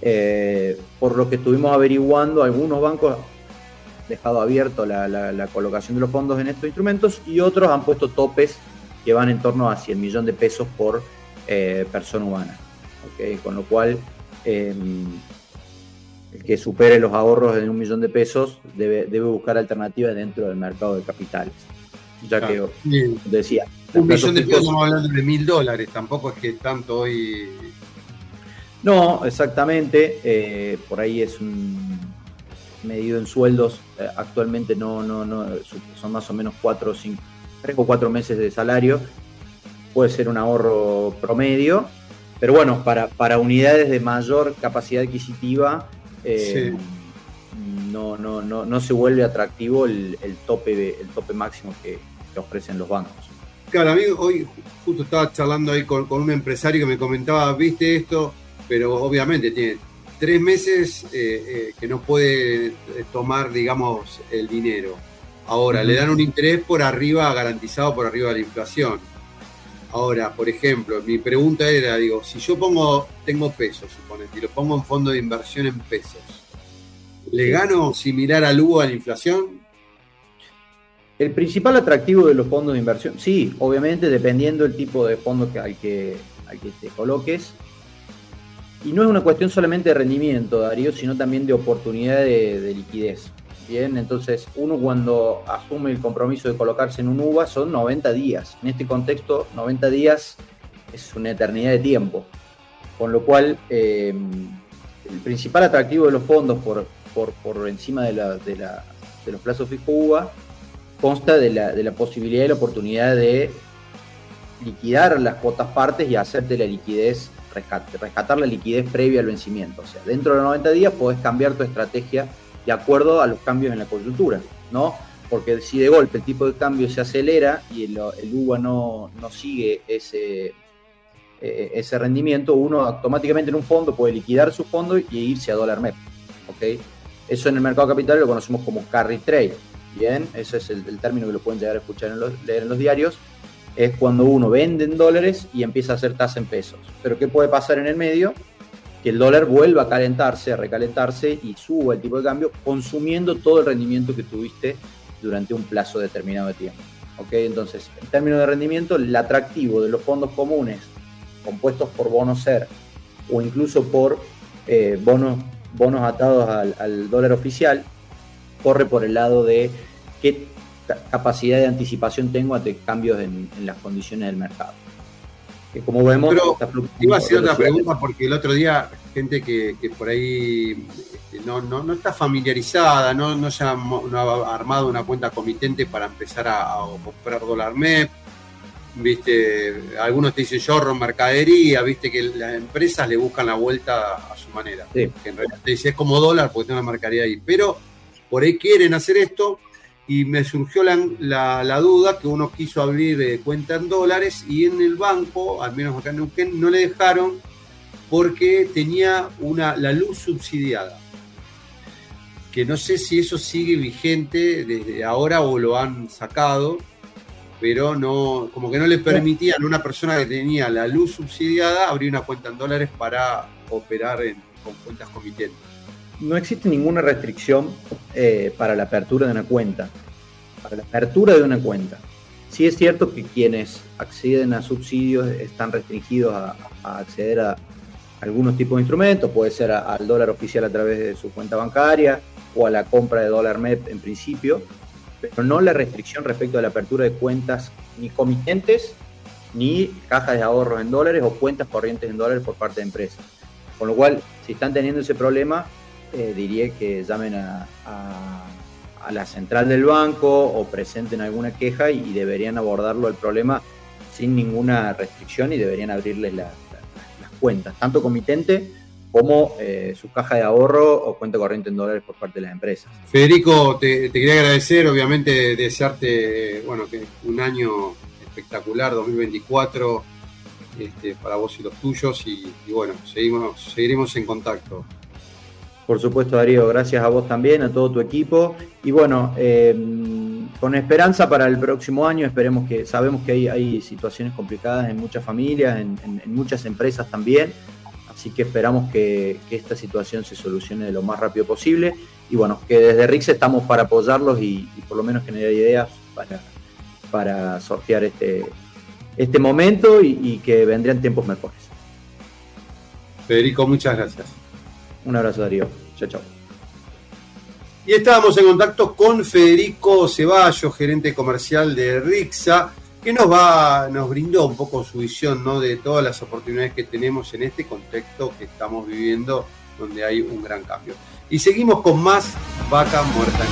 Eh, por lo que estuvimos averiguando, algunos bancos dejado abierto la, la- la colocación de los fondos en estos instrumentos y otros han puesto topes que van en torno a 100 millones de pesos por eh, persona humana. ¿ok? Con lo cual, eh, el que supere los ahorros de un millón de pesos debe, debe buscar alternativas dentro del mercado de capitales. Ya que. Bien. decía, Un millón de pesos, estamos hablando de mil dólares, tampoco es que tanto hoy. No, exactamente. eh, por ahí es un medido en sueldos. eh, actualmente no, no, no, son más o menos cuatro o cinco, tres o cuatro meses de salario. Puede ser un ahorro promedio. Pero bueno, para, para unidades de mayor capacidad adquisitiva, eh, no, no, no, no se vuelve atractivo el, el tope, el tope máximo que, que ofrecen los bancos. Claro, amigo, hoy justo estaba charlando ahí con, con un empresario que me comentaba, viste esto, pero obviamente tiene tres meses eh, eh, que no puede eh, tomar, digamos, el dinero. Ahora, le dan un interés por arriba, garantizado por arriba de la inflación. Ahora, por ejemplo, mi pregunta era, digo, si yo pongo, tengo pesos, suponete, y lo pongo en fondo de inversión en pesos, ¿le gano similar al UVA a la inflación? El principal atractivo de los fondos de inversión, sí, obviamente dependiendo del tipo de fondo que, al, que, al que te coloques. Y no es una cuestión solamente de rendimiento, Darío, sino también de oportunidad de, de liquidez. Bien, entonces uno cuando asume el compromiso de colocarse en un UVA son 90 días. En este contexto, 90 días es una eternidad de tiempo. Con lo cual, eh, el principal atractivo de los fondos por, por, por encima de, la, de, la, de los plazos fijo UVA consta de la, de la posibilidad y la oportunidad de liquidar las cuotas partes y hacerte la liquidez, rescat- rescatar la liquidez previa al vencimiento. O sea, dentro de los 90 días podés cambiar tu estrategia de acuerdo a los cambios en la coyuntura, ¿no? Porque si de golpe el tipo de cambio se acelera y el, el UVA no, no sigue ese, eh, ese rendimiento, uno automáticamente en un fondo puede liquidar su fondo y irse a dólar MEP. ¿ok? Eso en el mercado capital lo conocemos como carry trade. Bien, ese es el, el término que lo pueden llegar a escuchar en los, leer en los diarios. Es cuando uno vende en dólares y empieza a hacer tasa en pesos. Pero ¿qué puede pasar en el medio? Que el dólar vuelva a calentarse, a recalentarse y suba el tipo de cambio, consumiendo todo el rendimiento que tuviste durante un plazo determinado de tiempo. ¿ok? Entonces, en términos de rendimiento, el atractivo de los fondos comunes compuestos por bonos SER o incluso por eh, bonos, bonos atados al, al dólar oficial, corre por el lado de qué capacidad de anticipación tengo ante cambios en, en las condiciones del mercado. Que como vemos, Pero está Iba a hacer otra pregunta porque el otro día gente que, que por ahí este, no, no, no está familiarizada, no, no se ha, mo- no ha armado una cuenta comitente para empezar a, a comprar dólar MEP. Viste, algunos te dicen en mercadería, viste que las empresas le buscan la vuelta a su manera. Sí. Que en realidad te dice es como dólar porque tiene una mercadería ahí. Pero por ahí quieren hacer esto y me surgió la, la- la duda que uno quiso abrir eh, cuenta en dólares y en el banco, al menos acá en Neuquén, no le dejaron porque tenía una, la luz subsidiada. Que no sé si eso sigue vigente desde ahora o lo han sacado, pero no, como que no le permitían a una persona que tenía la luz subsidiada abrir una cuenta en dólares para operar en- con cuentas comitentes. No existe ninguna restricción eh, para la apertura de una cuenta. Para la apertura de una cuenta. Sí es cierto que quienes acceden a subsidios están restringidos a, acceder a algunos tipos de instrumentos, puede ser al dólar oficial a través de su cuenta bancaria o a la compra de dólar MEP en principio, pero no la restricción respecto a la apertura de cuentas ni comitentes ni cajas de ahorros en dólares o cuentas corrientes en dólares por parte de empresas. Con lo cual, si están teniendo ese problema, eh, diría que llamen a, a- la central del banco o presenten alguna queja y, deberían abordarlo el problema sin ninguna restricción y deberían abrirles la- la- las cuentas, tanto comitente como eh, su caja de ahorro o cuenta corriente en dólares por parte de las empresas. Federico, te, te quería agradecer, obviamente desearte bueno, que un año espectacular, 2024, este, para vos y los tuyos, y, y bueno, seguimos, seguiremos en contacto. Por supuesto, Darío, gracias a vos también, a todo tu equipo. Y bueno, eh, con esperanza para el próximo año, esperemos que, sabemos que hay, hay situaciones complicadas en muchas familias, en, en- muchas empresas también. Así que esperamos que, que esta situación se solucione lo más rápido posible. Y bueno, que desde RIX estamos para apoyarlos y, por lo menos generar ideas para, para sortear este, este momento y que vendrían tiempos mejores. Federico, muchas gracias. Un abrazo, Darío. Chao, chao. Y estábamos en contacto con Federico Ceballos, gerente comercial de Rixa, que nos va, nos brindó un poco su visión ¿no? de todas las oportunidades que tenemos en este contexto que estamos viviendo, donde hay un gran cambio. Y seguimos con más Vaca Muerta.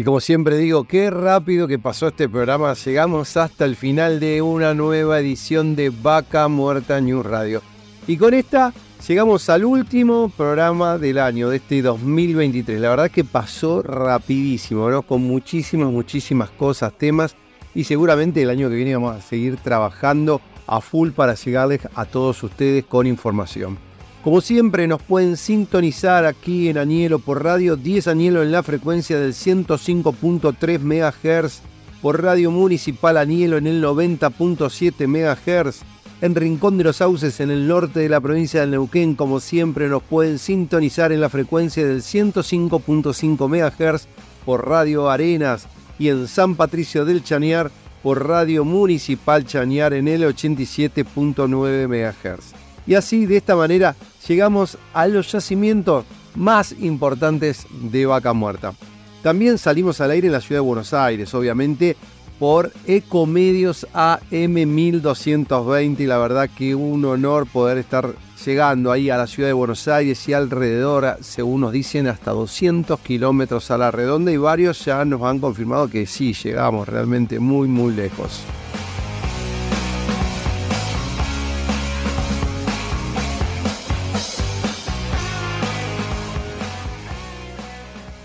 Y como siempre digo, qué rápido que pasó este programa. Llegamos hasta el final de una nueva edición de Vaca Muerta News Radio. Y con esta llegamos al último programa del año, de este 2023. La verdad que pasó rapidísimo, ¿no? Con muchísimas, muchísimas cosas, temas. Y seguramente el año que viene vamos a seguir trabajando a full para llegarles a todos ustedes con información. Como siempre nos pueden sintonizar aquí en Añelo por radio 10 Añelo en la frecuencia del 105.3 MHz, por Radio Municipal Añelo en el 90.7 MHz, en Rincón de los Sauces en el norte de la provincia de Neuquén, como siempre nos pueden sintonizar en la frecuencia del 105.5 MHz por Radio Arenas y en San Patricio del Chañar por Radio Municipal Chañar en el 87.9 MHz. Y así, de esta manera, llegamos a los yacimientos más importantes de Vaca Muerta. También salimos al aire en la ciudad de Buenos Aires, obviamente, por Ecomedios AM 1220 y la verdad que un honor poder estar llegando ahí a la ciudad de Buenos Aires y alrededor, según nos dicen, hasta 200 kilómetros a la redonda y varios ya nos han confirmado que sí, llegamos realmente muy muy lejos.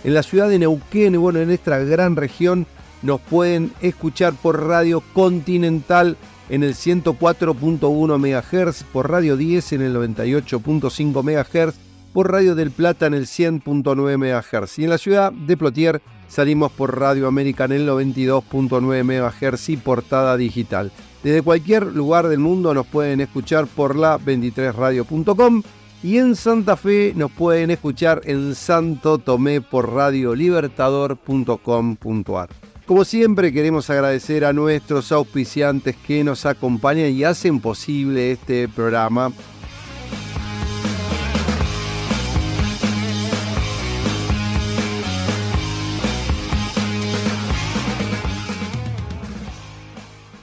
En la ciudad de Neuquén y bueno, en esta gran región nos pueden escuchar por Radio Continental en el 104.1 MHz, por Radio 10 en el 98.5 MHz, por Radio del Plata en el 100.9 MHz. Y en la ciudad de Plotier salimos por Radio América en el 92.9 MHz y portada digital. Desde cualquier lugar del mundo nos pueden escuchar por la 23radio.com y en Santa Fe nos pueden escuchar en Santo Tomé por radiolibertador.com.ar. Como siempre queremos agradecer a nuestros auspiciantes que nos acompañan y hacen posible este programa.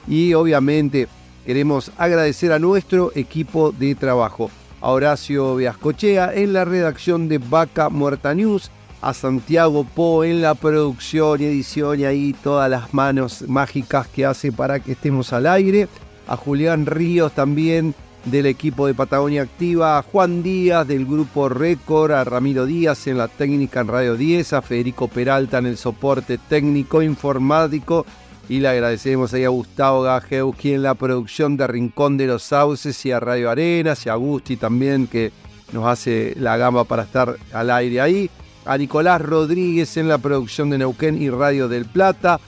Y obviamente queremos agradecer a nuestro equipo de trabajo, a Horacio Viascochea en la redacción de Vaca Muerta News, a Santiago Po en la producción y edición y ahí todas las manos mágicas que hace para que estemos al aire, a Julián Ríos también del equipo de Patagonia Activa, a Juan Díaz del grupo Récord, a Ramiro Díaz en la técnica en Radio 10, a Federico Peralta en el soporte técnico informático y le agradecemos ahí a Gustavo Gajewski en la producción de Rincón de los Sauces y a Radio Arenas y a Gusti también que nos hace la gama para estar al aire ahí. A Nicolás Rodríguez en la producción de Neuquén y Radio del Plata.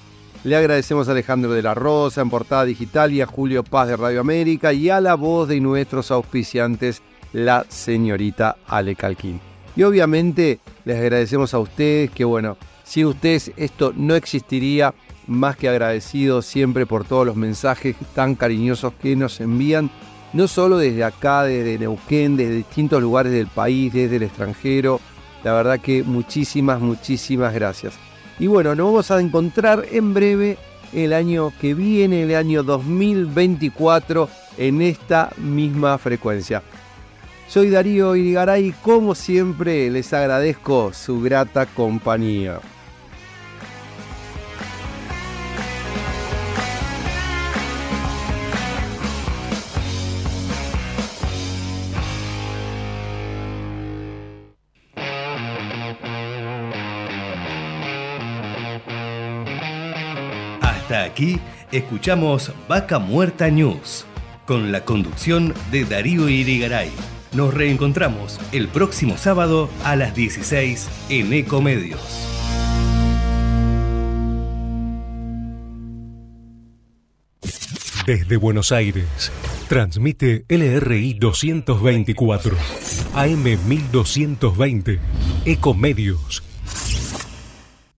Le agradecemos a Alejandro de la Rosa en Portada Digital y a Julio Paz de Radio América y a la voz de nuestros auspiciantes, la señorita Ale Calquín. Y obviamente les agradecemos a ustedes que bueno, sin ustedes esto no existiría más que agradecido siempre por todos los mensajes tan cariñosos que nos envían, no solo desde acá, desde Neuquén, desde distintos lugares del país, desde el extranjero. La verdad que muchísimas, muchísimas gracias. Y bueno, nos vamos a encontrar en breve el año que viene, el año 2024, en esta misma frecuencia. Soy Darío Irigaray como siempre les agradezco su grata compañía. Hasta aquí escuchamos Vaca Muerta News, con la conducción de Darío Irigaray. Nos reencontramos el próximo sábado a las 16 en Ecomedios. Desde Buenos Aires, transmite LRI 224, AM 1220, Ecomedios